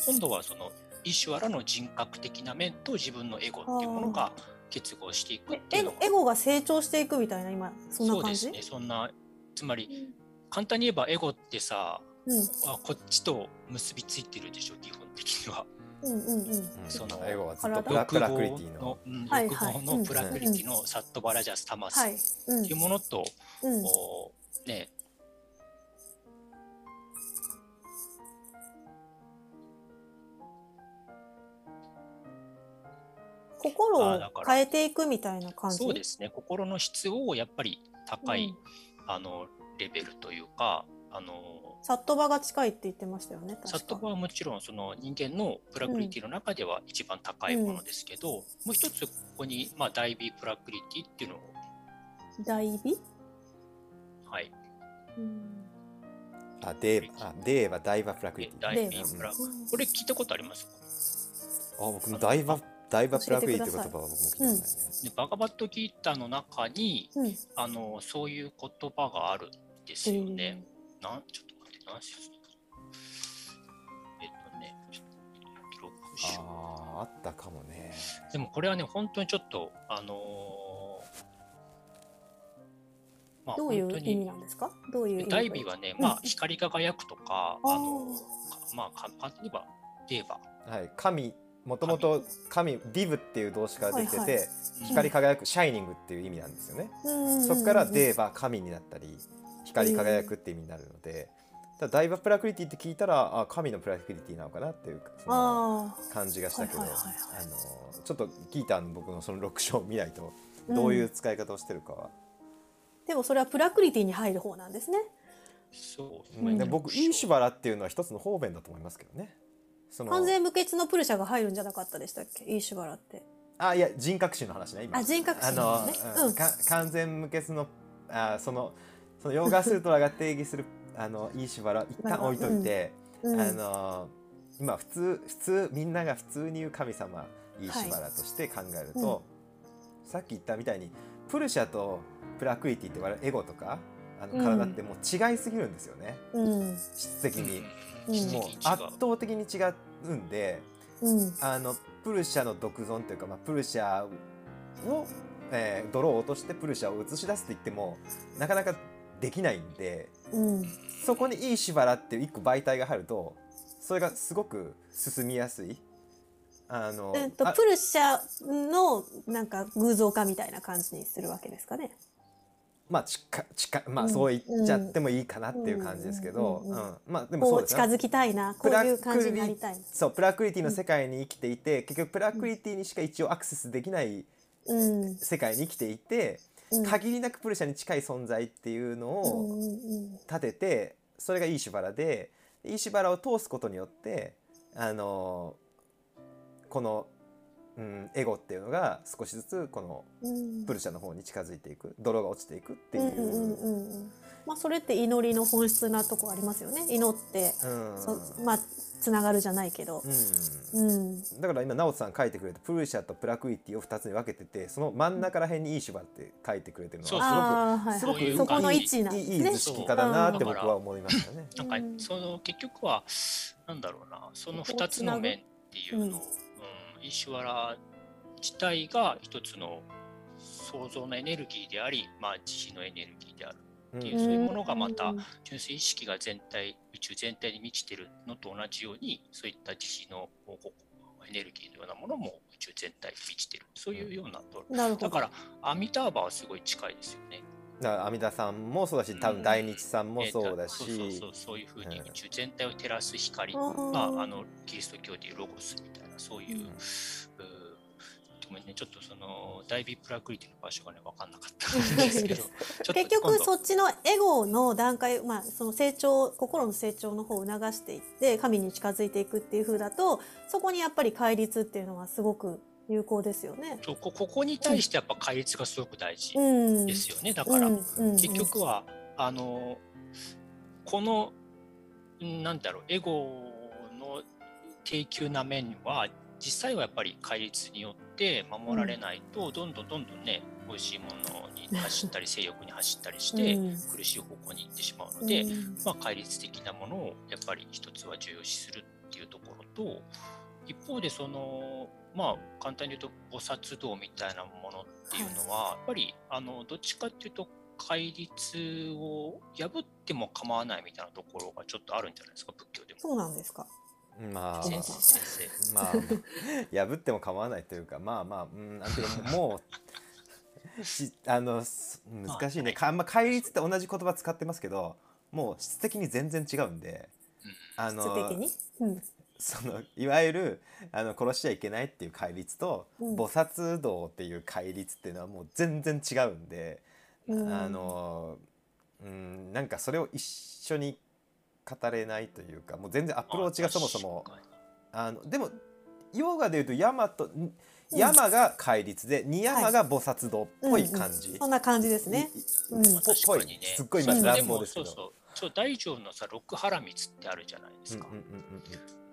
今度はそのイシュワラの人格的な面と自分のエゴっていうものが結合していくっていえうのがエゴが成長していくみたいな今そんなそう感じですね。そんなつまり簡単に言えばエゴってさうん。あこっちと結びついてるでしょ基本的には。うんうんうん。うん。その英語はずっと体プラプラクリティの。の、うんはいはい。欲望のプラクリティのサットバラジャスタマスはい。っうん。ていうものと、うん。こうね。心をあだから。変えていくみたいな感じ？そうですね。心の質をやっぱり高い、うん。あのレベルというかあのサットバが近いって言ってましたよねサットバはもちろんその人間のプラクリティの中では一番高いものですけど、もう一つここに、まあ、ダイビープラクリティっていうのを、ダイビーはい、うん。あデーあデーはダイバプラクリティ。ダイビープラうん。これ聞いたことあります？あ僕もダイバダイバプラクリティって言葉は僕も聞いたことないね。でバガバットギーターの中にうん。あのそういう言葉があるんですよね。なんちょっと待って、何しえっとね、ちょっと記録しよう。あああったかもね。でもこれはね、本当にちょっと、あのーまあ、どういう意味なんですか？どういう意味？ダイビーはね、うん。まあ、光り輝くとか、あのまあ、簡単に言えば、デーバ、はい神もともと神ディブっていう動詞からできてて、はいは光り輝くシャイニングっていう意味なんですよね。そこからデーバ神になったり光り輝くって意味になるので、えー、ダイバプラクリティって聞いたらあ神のプラクリティなのかなっていうその感じがしたけど、はい、ちょっとギーターの僕のその6章を見ないとどういう使い方をしてるかは、うん、でもそれはプラクリティに入る方なんですね。そう、僕イーシュバラっていうのは一つの方便だと思いますけどね。完全無欠のプルシャが入るんじゃなかったでしたっけ？イーシュバラって。あいや人格心の話ね今。あ人格心、あの、うん、完全無欠のあそのそのヨーガスートラが定義するあのいいしばら一旦置いといて、うん、あの今普通普通みんなが普通に言う神様いいしばらとして考えると、はい。うん、さっき言ったみたいにプルシャとプラクイティって言われるエゴとかあの体ってもう違いすぎるんですよね、うん、質的に、もう圧倒的に違うんで、あのプルシャの独存というか、まあ、プルシャを、えー、泥を落としてプルシャを映し出すって言ってもなかなかできないんで、うん、そこにいいしばらっていう一個媒体が入るとそれがすごく進みやすい。あの、えっと、プルシャのなんか偶像化みたいな感じにするわけですかね。まあ近近まあそう言っちゃってもいいかなっていう感じですけど、うん、まあでも。近づきたいな、こういう感じになりたい。そうプラクリティの世界に生きていて、結局プラクリティにしか一応アクセスできない世界に生きていて、限りなくプルシャに近い存在っていうのを立ててそれがいいしばらでいいしばらを通すことによってあのこの、うん、エゴっていうのが少しずつこのプルシャの方に近づいていく泥が落ちていくっていうまあ、それって祈りの本質なとこありますよね。祈って、うん、まあつながるじゃないけど、うん、うん、だから今直人さん書いてくれたプルシャとプラクイティを2つに分けててその真ん中ら辺にいい芝って書いてくれてるのはすごく、い、すごくそこの位置なんですねいい図式化だなって僕は思いましたね。なんかその結局はなんだろうな。その2つの面っていうのを、うん、イシュワラ自体が一つの創造のエネルギーであり、まあ、慈悲のエネルギーである。っていう、そういうものがまた純粋意識が全体宇宙全体に満ちてるのと同じようにそういった自身のエネルギーのようなものも宇宙全体に満ちてる。そういうようなと、なだからアミターバはすごい近いですよね。だから阿弥陀さんもそうだし多分大日さんもそうだし、うんえー、そうそうそういうふうに宇宙全体を照らす光ま、うん、あのキリスト教でいうロゴスみたいなそういう、うん。ごめんねちょっとその大ビープラクリティの場所がね分かんなかったんですけど [LAUGHS] 結局そっちのエゴの段階、まあ、その成長心の成長の方を促していって神に近づいていくっていう風だとそこにやっぱり戒律っていうのはすごく有効ですよね。こここに対してやっぱ戒律がすごく大事ですよね、うん、だから、結局はあのこのなんだろうエゴの低級な面は実際はやっぱり戒律によって守られないと、どんどんどんどんね美味しいものに走ったり性欲に走ったりして苦しい方向に行ってしまうので、まあ、戒律的なものをやっぱり一つは重要視するっていうところと一方でそのまあ簡単に言うと菩薩道みたいなものっていうのは、やっぱりあのどっちかっていうと戒律を破っても構わないみたいなところがちょっとあるんじゃないですか仏教でも。そうなんですか。まあ、まあ、破っても構わないというかまあまあうん。なんていうかもうしあの難しいね、かあ戒律って同じ言葉使ってますけどもう質的に全然違うんで、あの質的に、うん、そのいわゆるあの殺しちゃいけないっていう戒律と、うん、菩薩道っていう戒律っていうのはもう全然違うんで、うん、あのうんなんかそれを一緒に語れないというかもう全然アプローチがそもそもあのでもヨーガでいうと山と山が戒律で二山が菩薩道っぽい感じ、はいうんうん、そんな感じですね。うん、確かにね。すっごい今乱暴ですけど。そうそう大乗のさ六波羅蜜ってあるじゃないですか。うんうんうんうん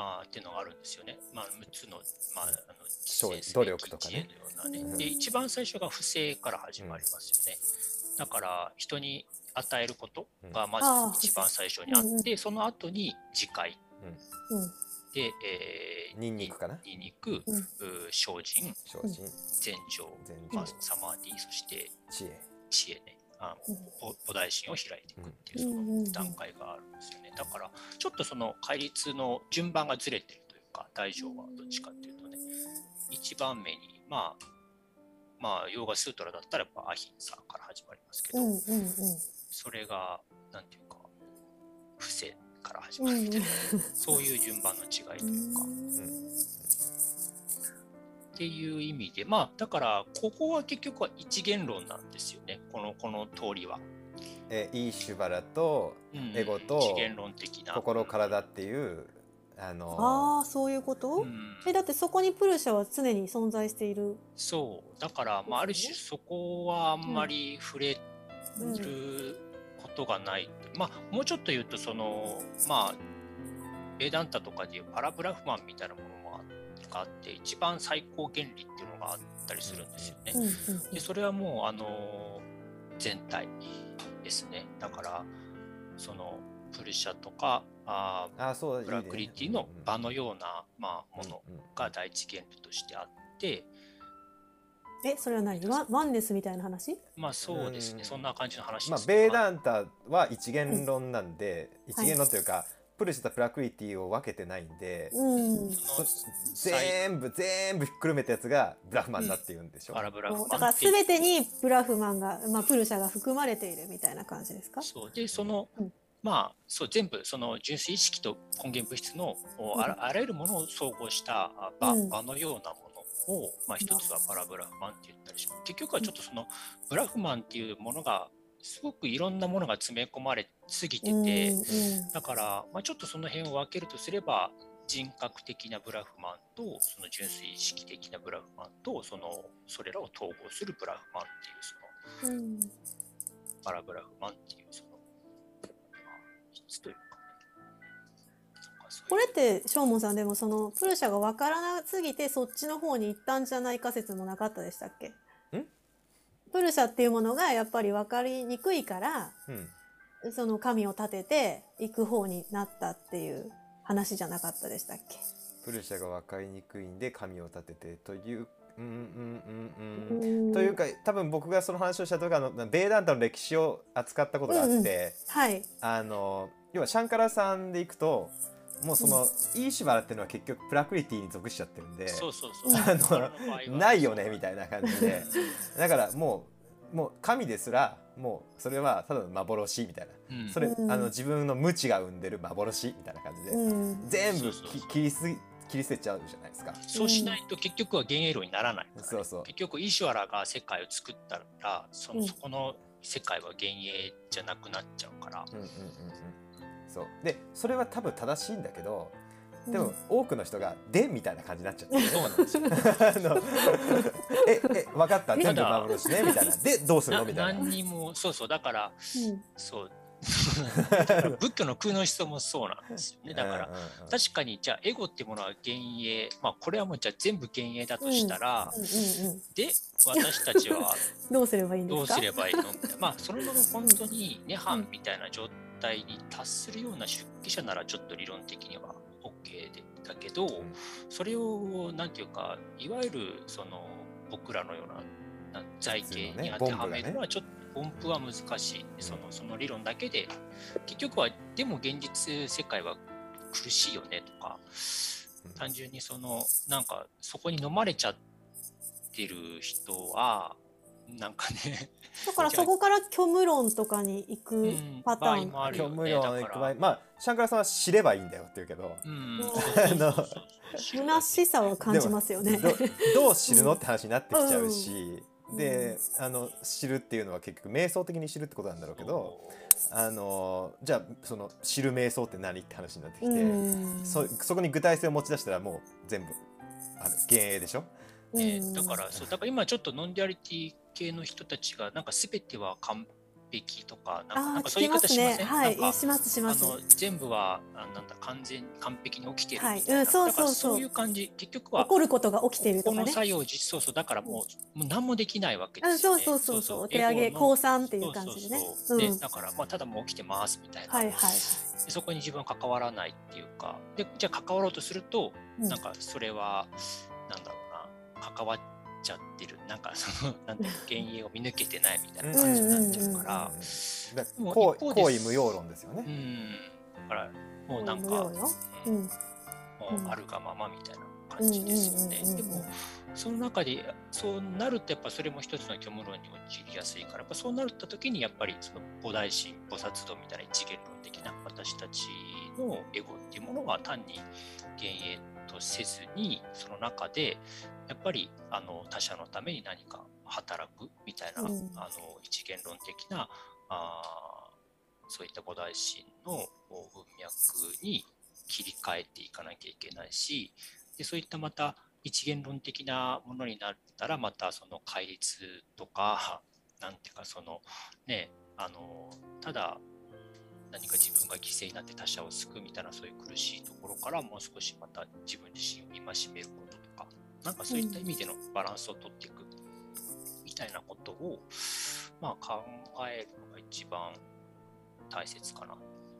ああっていうのがあるんですよね。まあ、六つの,、まあ、あの努力とかねね、うん、で。一番最初が不正から始まりますよね。だから人に与えることがまず一番最初にあって、その後に次回、で、えー、ニンニクかな？ニンニク、うん、精進精進。禅定、まあ、サマーディそして知恵。知恵ね。あの菩提心を開いていくっていうその段階があるんですよね。だからちょっとその戒律の順番がずれてるというか大乗はどっちかっていうとね一番目にまあまあヨーガスートラだったらやっぱアヒンさんから始まりますけど、うんうんうん。それが何ていうか伏せから始まるみたいな、そういう順番の違いというか。っていう意味でまあだからここは結局は一元論なんですよね。このこの通りは。えいいシュバラとエゴと、一元論的な。心体っていうあのー、あそういうこと、うん、えだってそこにプルシャは常に存在している。そう。だから、まあ、ある種そこはあんまり触れることがない、まあもうちょっと言うとそのまあベダンタとかでいうパラブラフマンみたいなものもがあって一番最高原理っていうのがあったりするんですよね。うんうんでそれはもうあの全体ですね。だからそのプルシャとかああそうブラックリティの場のような、まあ、ものが第一原理としてあって、えそれは何？ワンワンネスみたいな話？まあそうですね、うん。そんな感じの話まあベーダンタは一元論なんで、ん。一元論というか、プルシャとプラクリティを分けてないんで、うん。全部全部ひっくるめたやつがブラフマンだっていうんでしょ、パラブラフマンだから全てにブラフマンが、まあ、プルシャが含まれているみたいな感じですか？そう。でその、うん。まあそう全部その純粋意識と根源物質のおあらあらゆるものを総合したあ場,、うん。場のようなものを、まあ、一つはパラブラフマンって言ったりします。結局はちょっとそのブラフマンっていうものがすごくいろんなものが詰め込まれすぎてて、だから、まあ、ちょっとその辺を分けるとすれば人格的なブラフマンとその純粋意識的なブラフマンとそのそれらを統合するブラフマンっていうそのうん。パラブラフマンっていうその、まあ、質というこれってショーモンさんでもそのプルシャが分からなすぎてそっちの方に行ったんじゃないか説もなかったでしたっけ？ん？プルシャっていうものがやっぱり分かりにくいからうん。その神を立てて行く方になったっていう話じゃなかったでしたっけ？プルシャが分かりにくいんで神を立ててといううんうんうんうんうん。というか多分僕がその話をした時あのベーダンタの歴史を扱ったことがあって、うんうん。はい。あの要はシャンカラさんでいくともうその、イーシュバラっていうのは結局プラクリティに属しちゃってるんでそうそうそう。あのないよねみたいな感じで。だからもうもう神ですらもうそれはただの幻みたいな。うん。それ、うん。あの自分の無知が生んでる幻みたいな感じで、うん。全部そうそうそう。き切りすぎ切り捨てちゃうじゃないですか。そうしないと結局は幻影論にならないね、そうそう。結局イーシュアラが世界を作ったらその、うん。そこの世界は幻影じゃなくなっちゃうから、うんうんうんうんそう。でそれは多分正しいんだけどでもうん多くの人が「で」みたいな感じになっちゃって、そうなんです。よあのええ分かった？全部幻ね？みたいな。でどうするの？みたいな。何にもそうそう。だからうん。そう。[LAUGHS] 仏教の空の思想もそうなんですよね。だから、確かにじゃあエゴっていうものは幻影。まあこれはもうじゃあ全部幻影だとしたら、うんうんうんで私たちは [LAUGHS] どうすればいいんですか？どうすればいいの？みたいな。まあそれほど本当に涅槃みたいな状態に達するような出家者ならちょっと理論的には OK でだけど、それをなんていうかいわゆるその僕らのようなな財形に当てはめるのはちょっと音符は難しい。そのその理論だけで結局はでも現実世界は苦しいよねとか単純にそのなんかそこに飲まれちゃってる人はなんかね。[LAUGHS] だからそこから虚無論とかに行くうん。パターン、場合もあるよ虚無論の行く場合まあシャンカラさんは知ればいいんだよって言うけど。うん。[LAUGHS] 虚しさを感じますよね。どどう知るのって話になってきちゃうし、うん。であの知るっていうのは結局瞑想的に知るってことなんだろうけどあのじゃあその知る瞑想って何って話になってきて、うん。そそこに具体性を持ち出したらもう全部あの幻影でしょ？ねうん。だからそうだから今ちょっと nonduality 系の人たちがなんか全ては完璧とかなんかそういう方しません、ねはいしますします。あの全部はあなんだ完全完璧に起きてるみたいな、はい。うんそうそうそう。だからそういう感じ。結局は起こることが起きていることかね。の作用実そうそうだからもう,、もう何もできないわけであすよね。そうそうそうそう。お手上げ降参っていう感じでね。でだからまあただもう起きてますみたいな、はいはいはい。でそこに自分は関わらないっていうか。でじゃあ関わろうとすると、うん。なんかそれはなんだろうな。関わっちゃってる。なんかそのなんていうの幻影を見抜けてないみたいな感じになっちゃうから。行為無用論ですよね。うん。だからもうなんか、うん。もうあるがままみたいな感感じですよね。でもその中でそうなるとやっぱそれも一つの虚無論に陥りやすいからやっぱそうなった時にやっぱりその菩提心菩薩道みたいな一元論的な私たちのエゴっていうものが単に幻影とせずにその中でやっぱりあの他者のために何か働くみたいな、うん。あの一元論的なあーそういった菩提心の文脈に切り替えていかなきゃいけないしでそういったまた一元論的なものになったらまたその戒律とか [LAUGHS] なんていうかそのねあのただ何か自分が犠牲になって他者を救うみたいなそういう苦しいところからもう少しまた自分自身を戒めることなんかそういった意味でのバランスを取っていくみたいなことを、まあ、考えるのが一番大切かな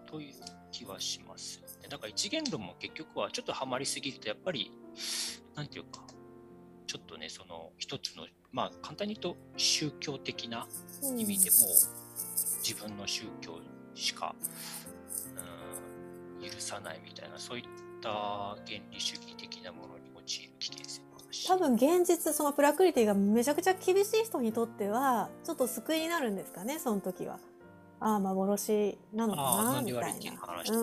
という気はします。でだから一元論も結局はちょっとハマりすぎるとやっぱりなんていうかちょっとねその一つのまあ簡単に言うと宗教的な意味でも自分の宗教しかうん許さないみたいなそういった原理主義的なものに陥る危険性多分現実そのプラクリティがめちゃくちゃ厳しい人にとってはちょっと救いになるんですかねその時は。ああ幻なのかああなみたいな。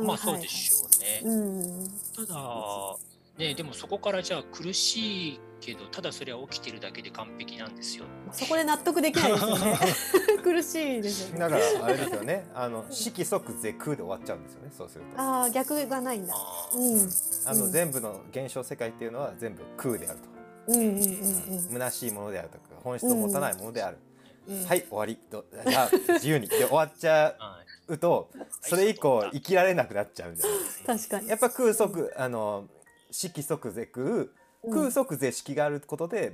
まあそうでしょうね。はいはいうんただ、ね、でもそこからじゃあ苦しいけど、ただそれは起きてるだけで完璧なんですよ。そこで納得できないですよね。[LAUGHS] [LAUGHS] 苦しいですよね。だからあれですよね [LAUGHS] あの色即是空で終わっちゃうんですよねそうするとあああ逆がないんだ。うん。の、うん全部の現象世界っていうのは全部空であると、うんうんうん虚しいものであるとか本質を持たないものである、うん。はい終わり。どじゃあ自由に。で終わっちゃはうとそれ以降生きられなくなっちゃうじゃない？確かに。やっぱ空即あの色即是空うん。空即是色があることで、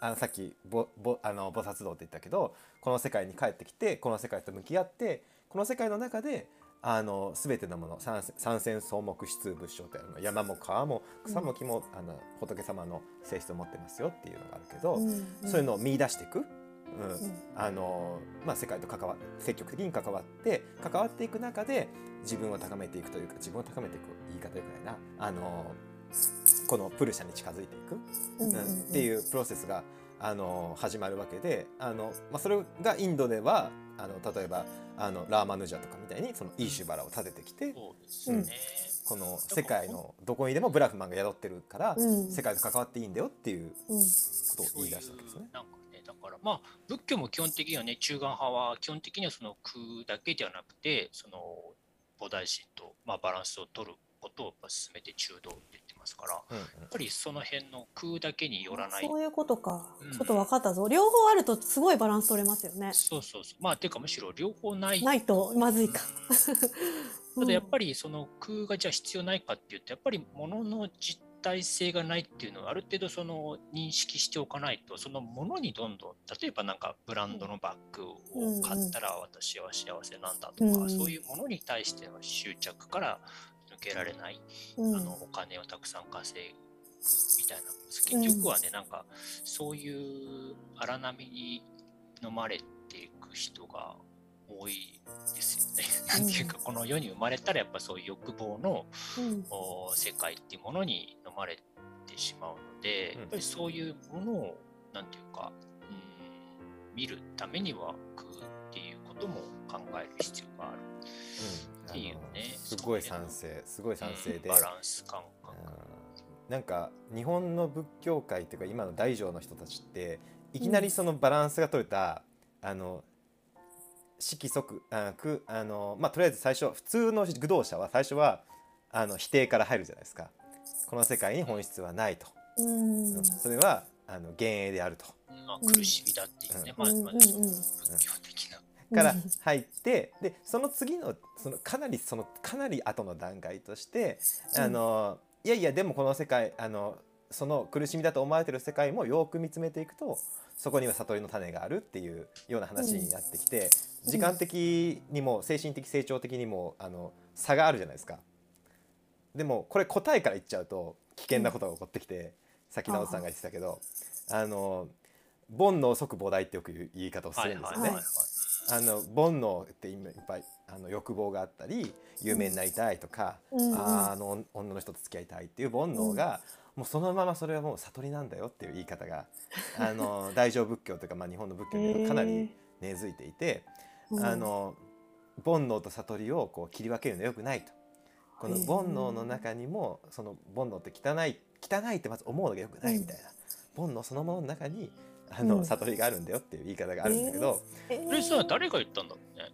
あのさっきぼぼあの菩薩道って言ったけどこの世界に帰ってきてこの世界と向き合ってこの世界の中であの全てのもの三三千草木質物象ってあの山も川も草も木も、あの仏様の性質を持ってますよっていうのがあるけど、うんそういうのを見出していく、うん。ん。あのまあ、世界と関わ積極的に関わって関わっていく中で自分を高めていくというか自分を高めていく言い方よくないな。あのこのプルシャに近づいていく、うん。うん。っていうプロセスがあの始まるわけであの、まあ、それがインドではあの例えばあのラーマヌジャとかみたいにそのイーシュバラを立ててきてそうですね。この世界のどこにでもブラフマンが宿ってるから、うん世界と関わっていいんだよっていううんことを言い出したわけですね。なんかね、だからまあ仏教も基本的にはね中眼派は基本的にはその空だけではなくてその菩提心とまあバランスを取ることを進めて中道って言ってますからやうんうんっぱりその辺の空だけによらないそういうことかうん。ちょっと分かったぞ。両方あるとすごいバランス取れますよね。そうそうそうまあていうかむしろ両方ないないとまずいか。[LAUGHS] ただやっぱりその空がじゃあ必要ないかっていうとやっぱり物の実体性がないっていうのはある程度その認識しておかないとその物にどんどん例えばなんかブランドのバッグを買ったら私は幸せなんだとか、うんそういうものに対しての執着から抜けられない、うん。あのお金をたくさん稼ぐみたいな結局はね、なんかそういう荒波に飲まれていく人が多いですよね。なんていうかこの世に生まれたらやっぱそういう欲望のうん。お世界っていうものに飲まれてしまうので、うん。やっぱりそういうものをなんていうか、うん、見るためには空っていうことも考える必要がある。うん。っていうね。すごい賛成。すごい賛成で、バランス感覚。うん。なんか日本の仏教界っていうか今の大乗の人たちっていきなりそのバランスが取れた、あの色即あくあのまあとりあえず最初普通の愚道者は最初はあの否定から入るじゃないですか。この世界に本質はないと、うん。うんそれはあの幻影であると。まあ、苦しみだっていうね、うん。まあ、うんまあ、うんうん。仏教的な。からうん。入ってでその次のそのかなりそのかなり後の段階としてあの、いやいやでもこの世界あのその苦しみだと思われてる世界もよく見つめていくとそこには悟りの種があるっていうような話になってきて、うん。時間的にも精神的成長的にもあの差があるじゃないですか。でもこれ答えから言っちゃうと危険なことが起こってきて、さっき直人さんが言ってたけどあの煩悩即菩提ってよく言う言い方をするんですよね。あの煩悩って今いっぱいあの欲望があったり有名になりたいとか、うんうん。あの女の人と付き合いたいっていう煩悩がもうそのままそれはもう悟りなんだよっていう言い方が [LAUGHS] あの大乗仏教というか、まあ、日本の仏教にかなり根付いていて、うん。あの煩悩と悟りをこう切り分けるのはよくないと。この煩悩の中にもその煩悩って汚い汚いってまず思うのがよくないみたいな、煩悩そのものの中にあの、うん悟りがあるんだよっていう言い方があるんだけど、えー。これさ誰が言ったんだろうね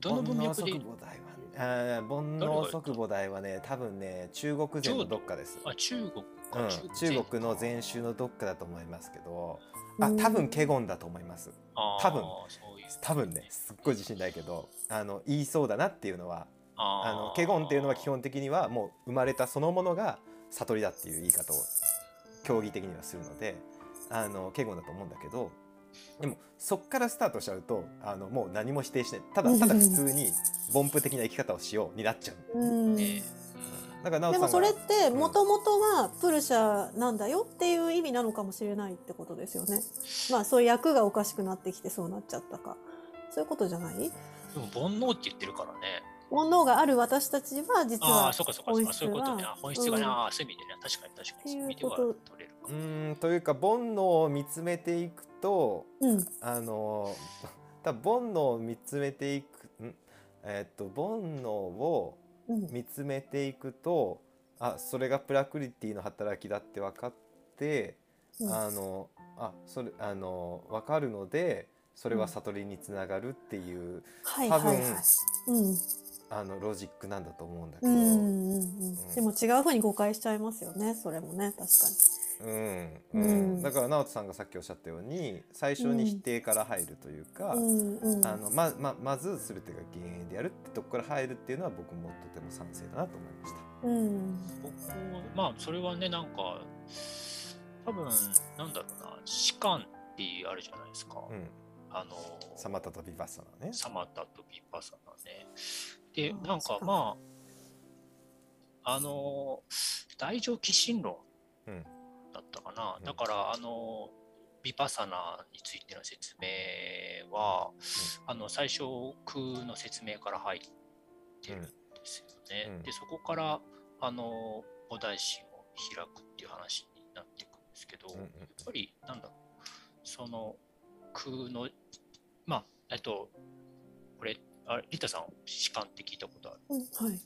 どの文脈で？煩悩即菩提はねあー煩悩即菩提はね多分ね中国禅のどっかです。あ中国か、うん、中国の禅宗のどっかだと思いますけど。うん。あ多分華厳だと思います。多分。多分ね。すっごい自信ないけどあの言いそうだなっていうのはああの華厳っていうのは基本的にはもう生まれたそのものが悟りだっていう言い方を競技的にはするのであの華厳だと思うんだけどでもそっからスタートしちゃうとあのもう何も否定しない。[LAUGHS] ただただ普通に凡夫的な生き方をしようになっちゃう。うん。ね。だからでもそれってうん。もともとはプルシャなんだよっていう意味なのかもしれないってことですよね。まあそういう役がおかしくなってきてそうなっちゃったか。そういうことじゃない？でも煩悩って言ってるからね。煩悩がある私たちは実ああはそうかそうかそうか。そういうことね。あ本質がね、ああそういう意味でね。確かに確かに。そういう意味ではっていう取れるかうんというか煩悩を見つめていくとうん。あの [LAUGHS] 多分煩悩を見つめていくん？えっと煩悩をうん。見つめていくとあそれがプラクリティの働きだって分かって、うん。あのあそれあの分かるのでそれは悟りにつながるっていう、はいはいはい。うん。あのロジックなんだと思うんだけど、うんうんうんうん。でも違うふうに誤解しちゃいますよね。それもね確かうん。ううん。ん、だから直人さんがさっきおっしゃったように最初に否定から入るというか、に。うん。うん。あのまままず全てが幻影であるってとこから入るっていうのは僕もとても賛成だなと思いました。うん。僕まあそれはねなんか多分なんだろうな士官ってあるじゃないですか、うん、あのサマタとビバッサナね。サマタとビパサナね。であなんかまああの大乗起信論うんだったかな、うん。だからあのビパサナについての説明は、あの最初空の説明から入ってるんですよね。うん。でそこからあの菩提心を開くっていう話になっていくんですけど、うんうんやっぱりなんだろう。その空のまあえっとこれあリタさん士官って聞いたことある？うんはい。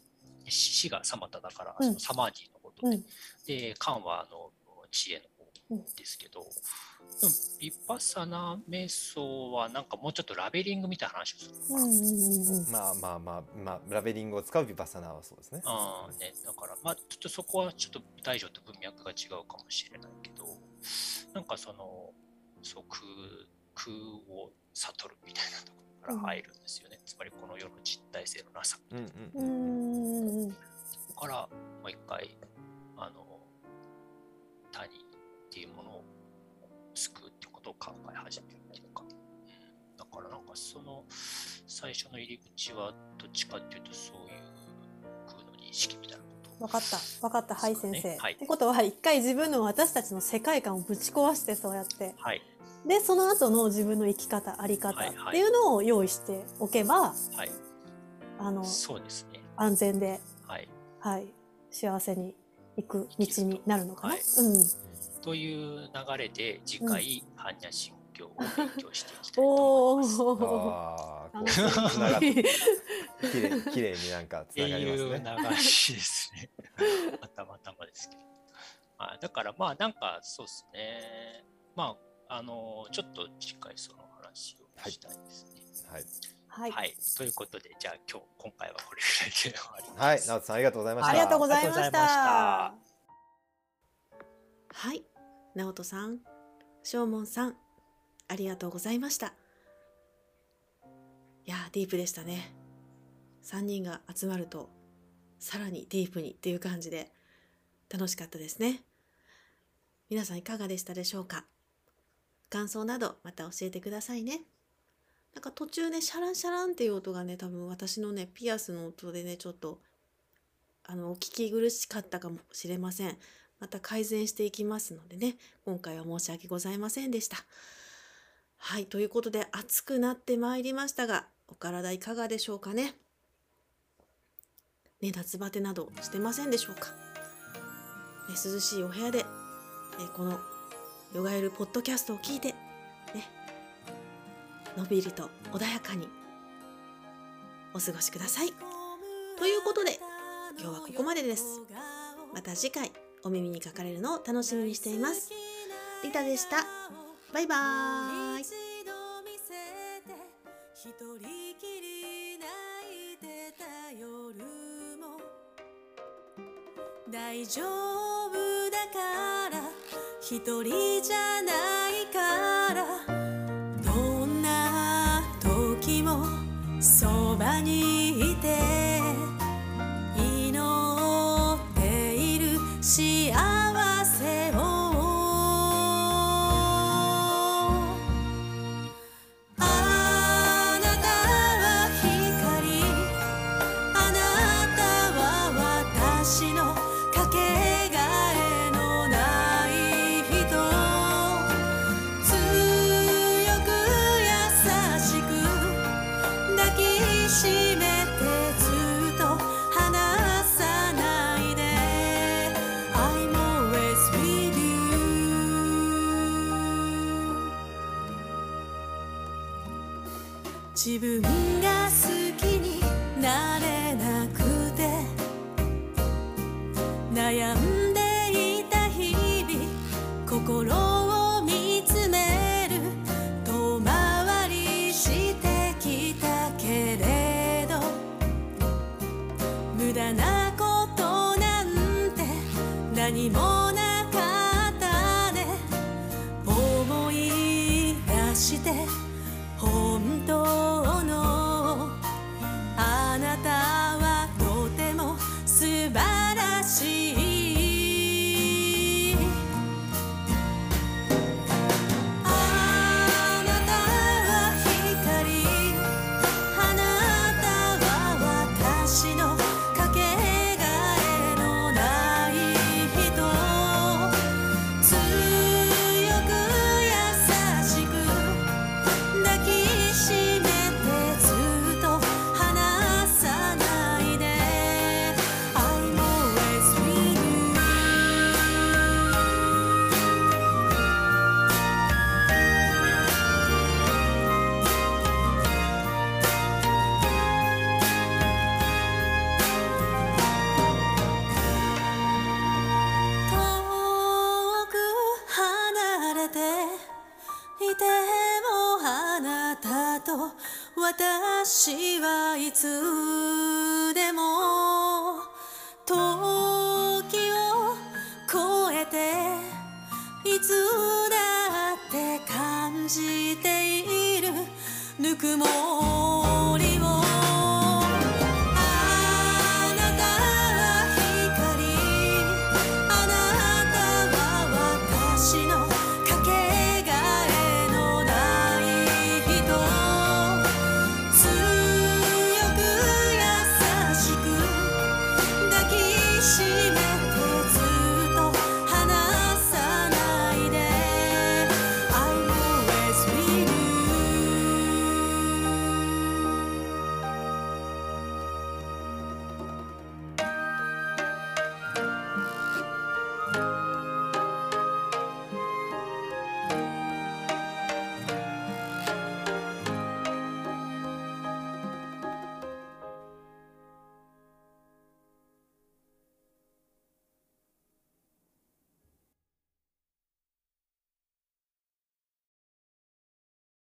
死がサマタだから、うん。そのサマーディのことで、うん。で官はあの知恵の方ですけど、でもビパッサナ瞑想はなんかもうちょっとラベリングみたいな話をするのかな。うんうんうんうん。まあまあまあまあラベリングを使うビバッサナはそうですね。あーね、だから、まあ、ちょっとそこはちょっと大乗と文脈が違うかもしれないけど、なんかその、そう空空を悟るみたいなところから入るんですよね。つまりこの世の実体性のなさ。うんううんうんんうんここからもう一回、あの、他人っていうものを救うってことを考え始めるっていうか、うん、だからなんかその最初の入り口はどっちかっていうとそういう空の認識みたいなことわかった。わかった。はい、先生。はいってことは、一回自分の私たちの世界観をぶち壊して、そうやって。はい、で、その後の自分の生き方、あり方はいはいっていうのを用意しておけば、はい、あの、そうですね。安全で、はい。はい、幸せに行く道になるのかな？はいうん。という流れで次回、般若心経を勉強していきたいと思います。おお。ああこう楽しみつながって綺麗綺麗になんかつながりますいうね。流しですね。またまたまですけど。まあ、だからまあなんかそうですね。まあ、あの、ちょっと次回その話をしたいですね。はいはい。はい。ということで、じゃあ今日、今回はこれぐらいで終わります。はい直人さんありがとうございました。ありがとうございましたた。はい、直人さん、正門さん、ありがとうございました。いやー、ディープでしたね。3人が集まると、さらにディープにっていう感じで、楽しかったですね。皆さんいかがでしたでしょうか？感想などまた教えてくださいね。なんか途中ねシャランシャランっていう音がね多分私のねピアスの音でねちょっとあのお聞き苦しかったかもしれません。また改善していきますのでね今回は申し訳ございませんでした。はいということで暑くなってまいりましたがお体いかがでしょうかね？ね夏バテなどしてませんでしょうか、ね、涼しいお部屋で、えこのヨガエルポッドキャストを聞いてのびりと穏やかにお過ごしください。ということで今日はここまでです。また次回お耳にかかれるのを楽しみにしています。リタでした。バイバーイ。一人きり泣いてた夜も大丈夫だから一人じゃないかそばにいて自分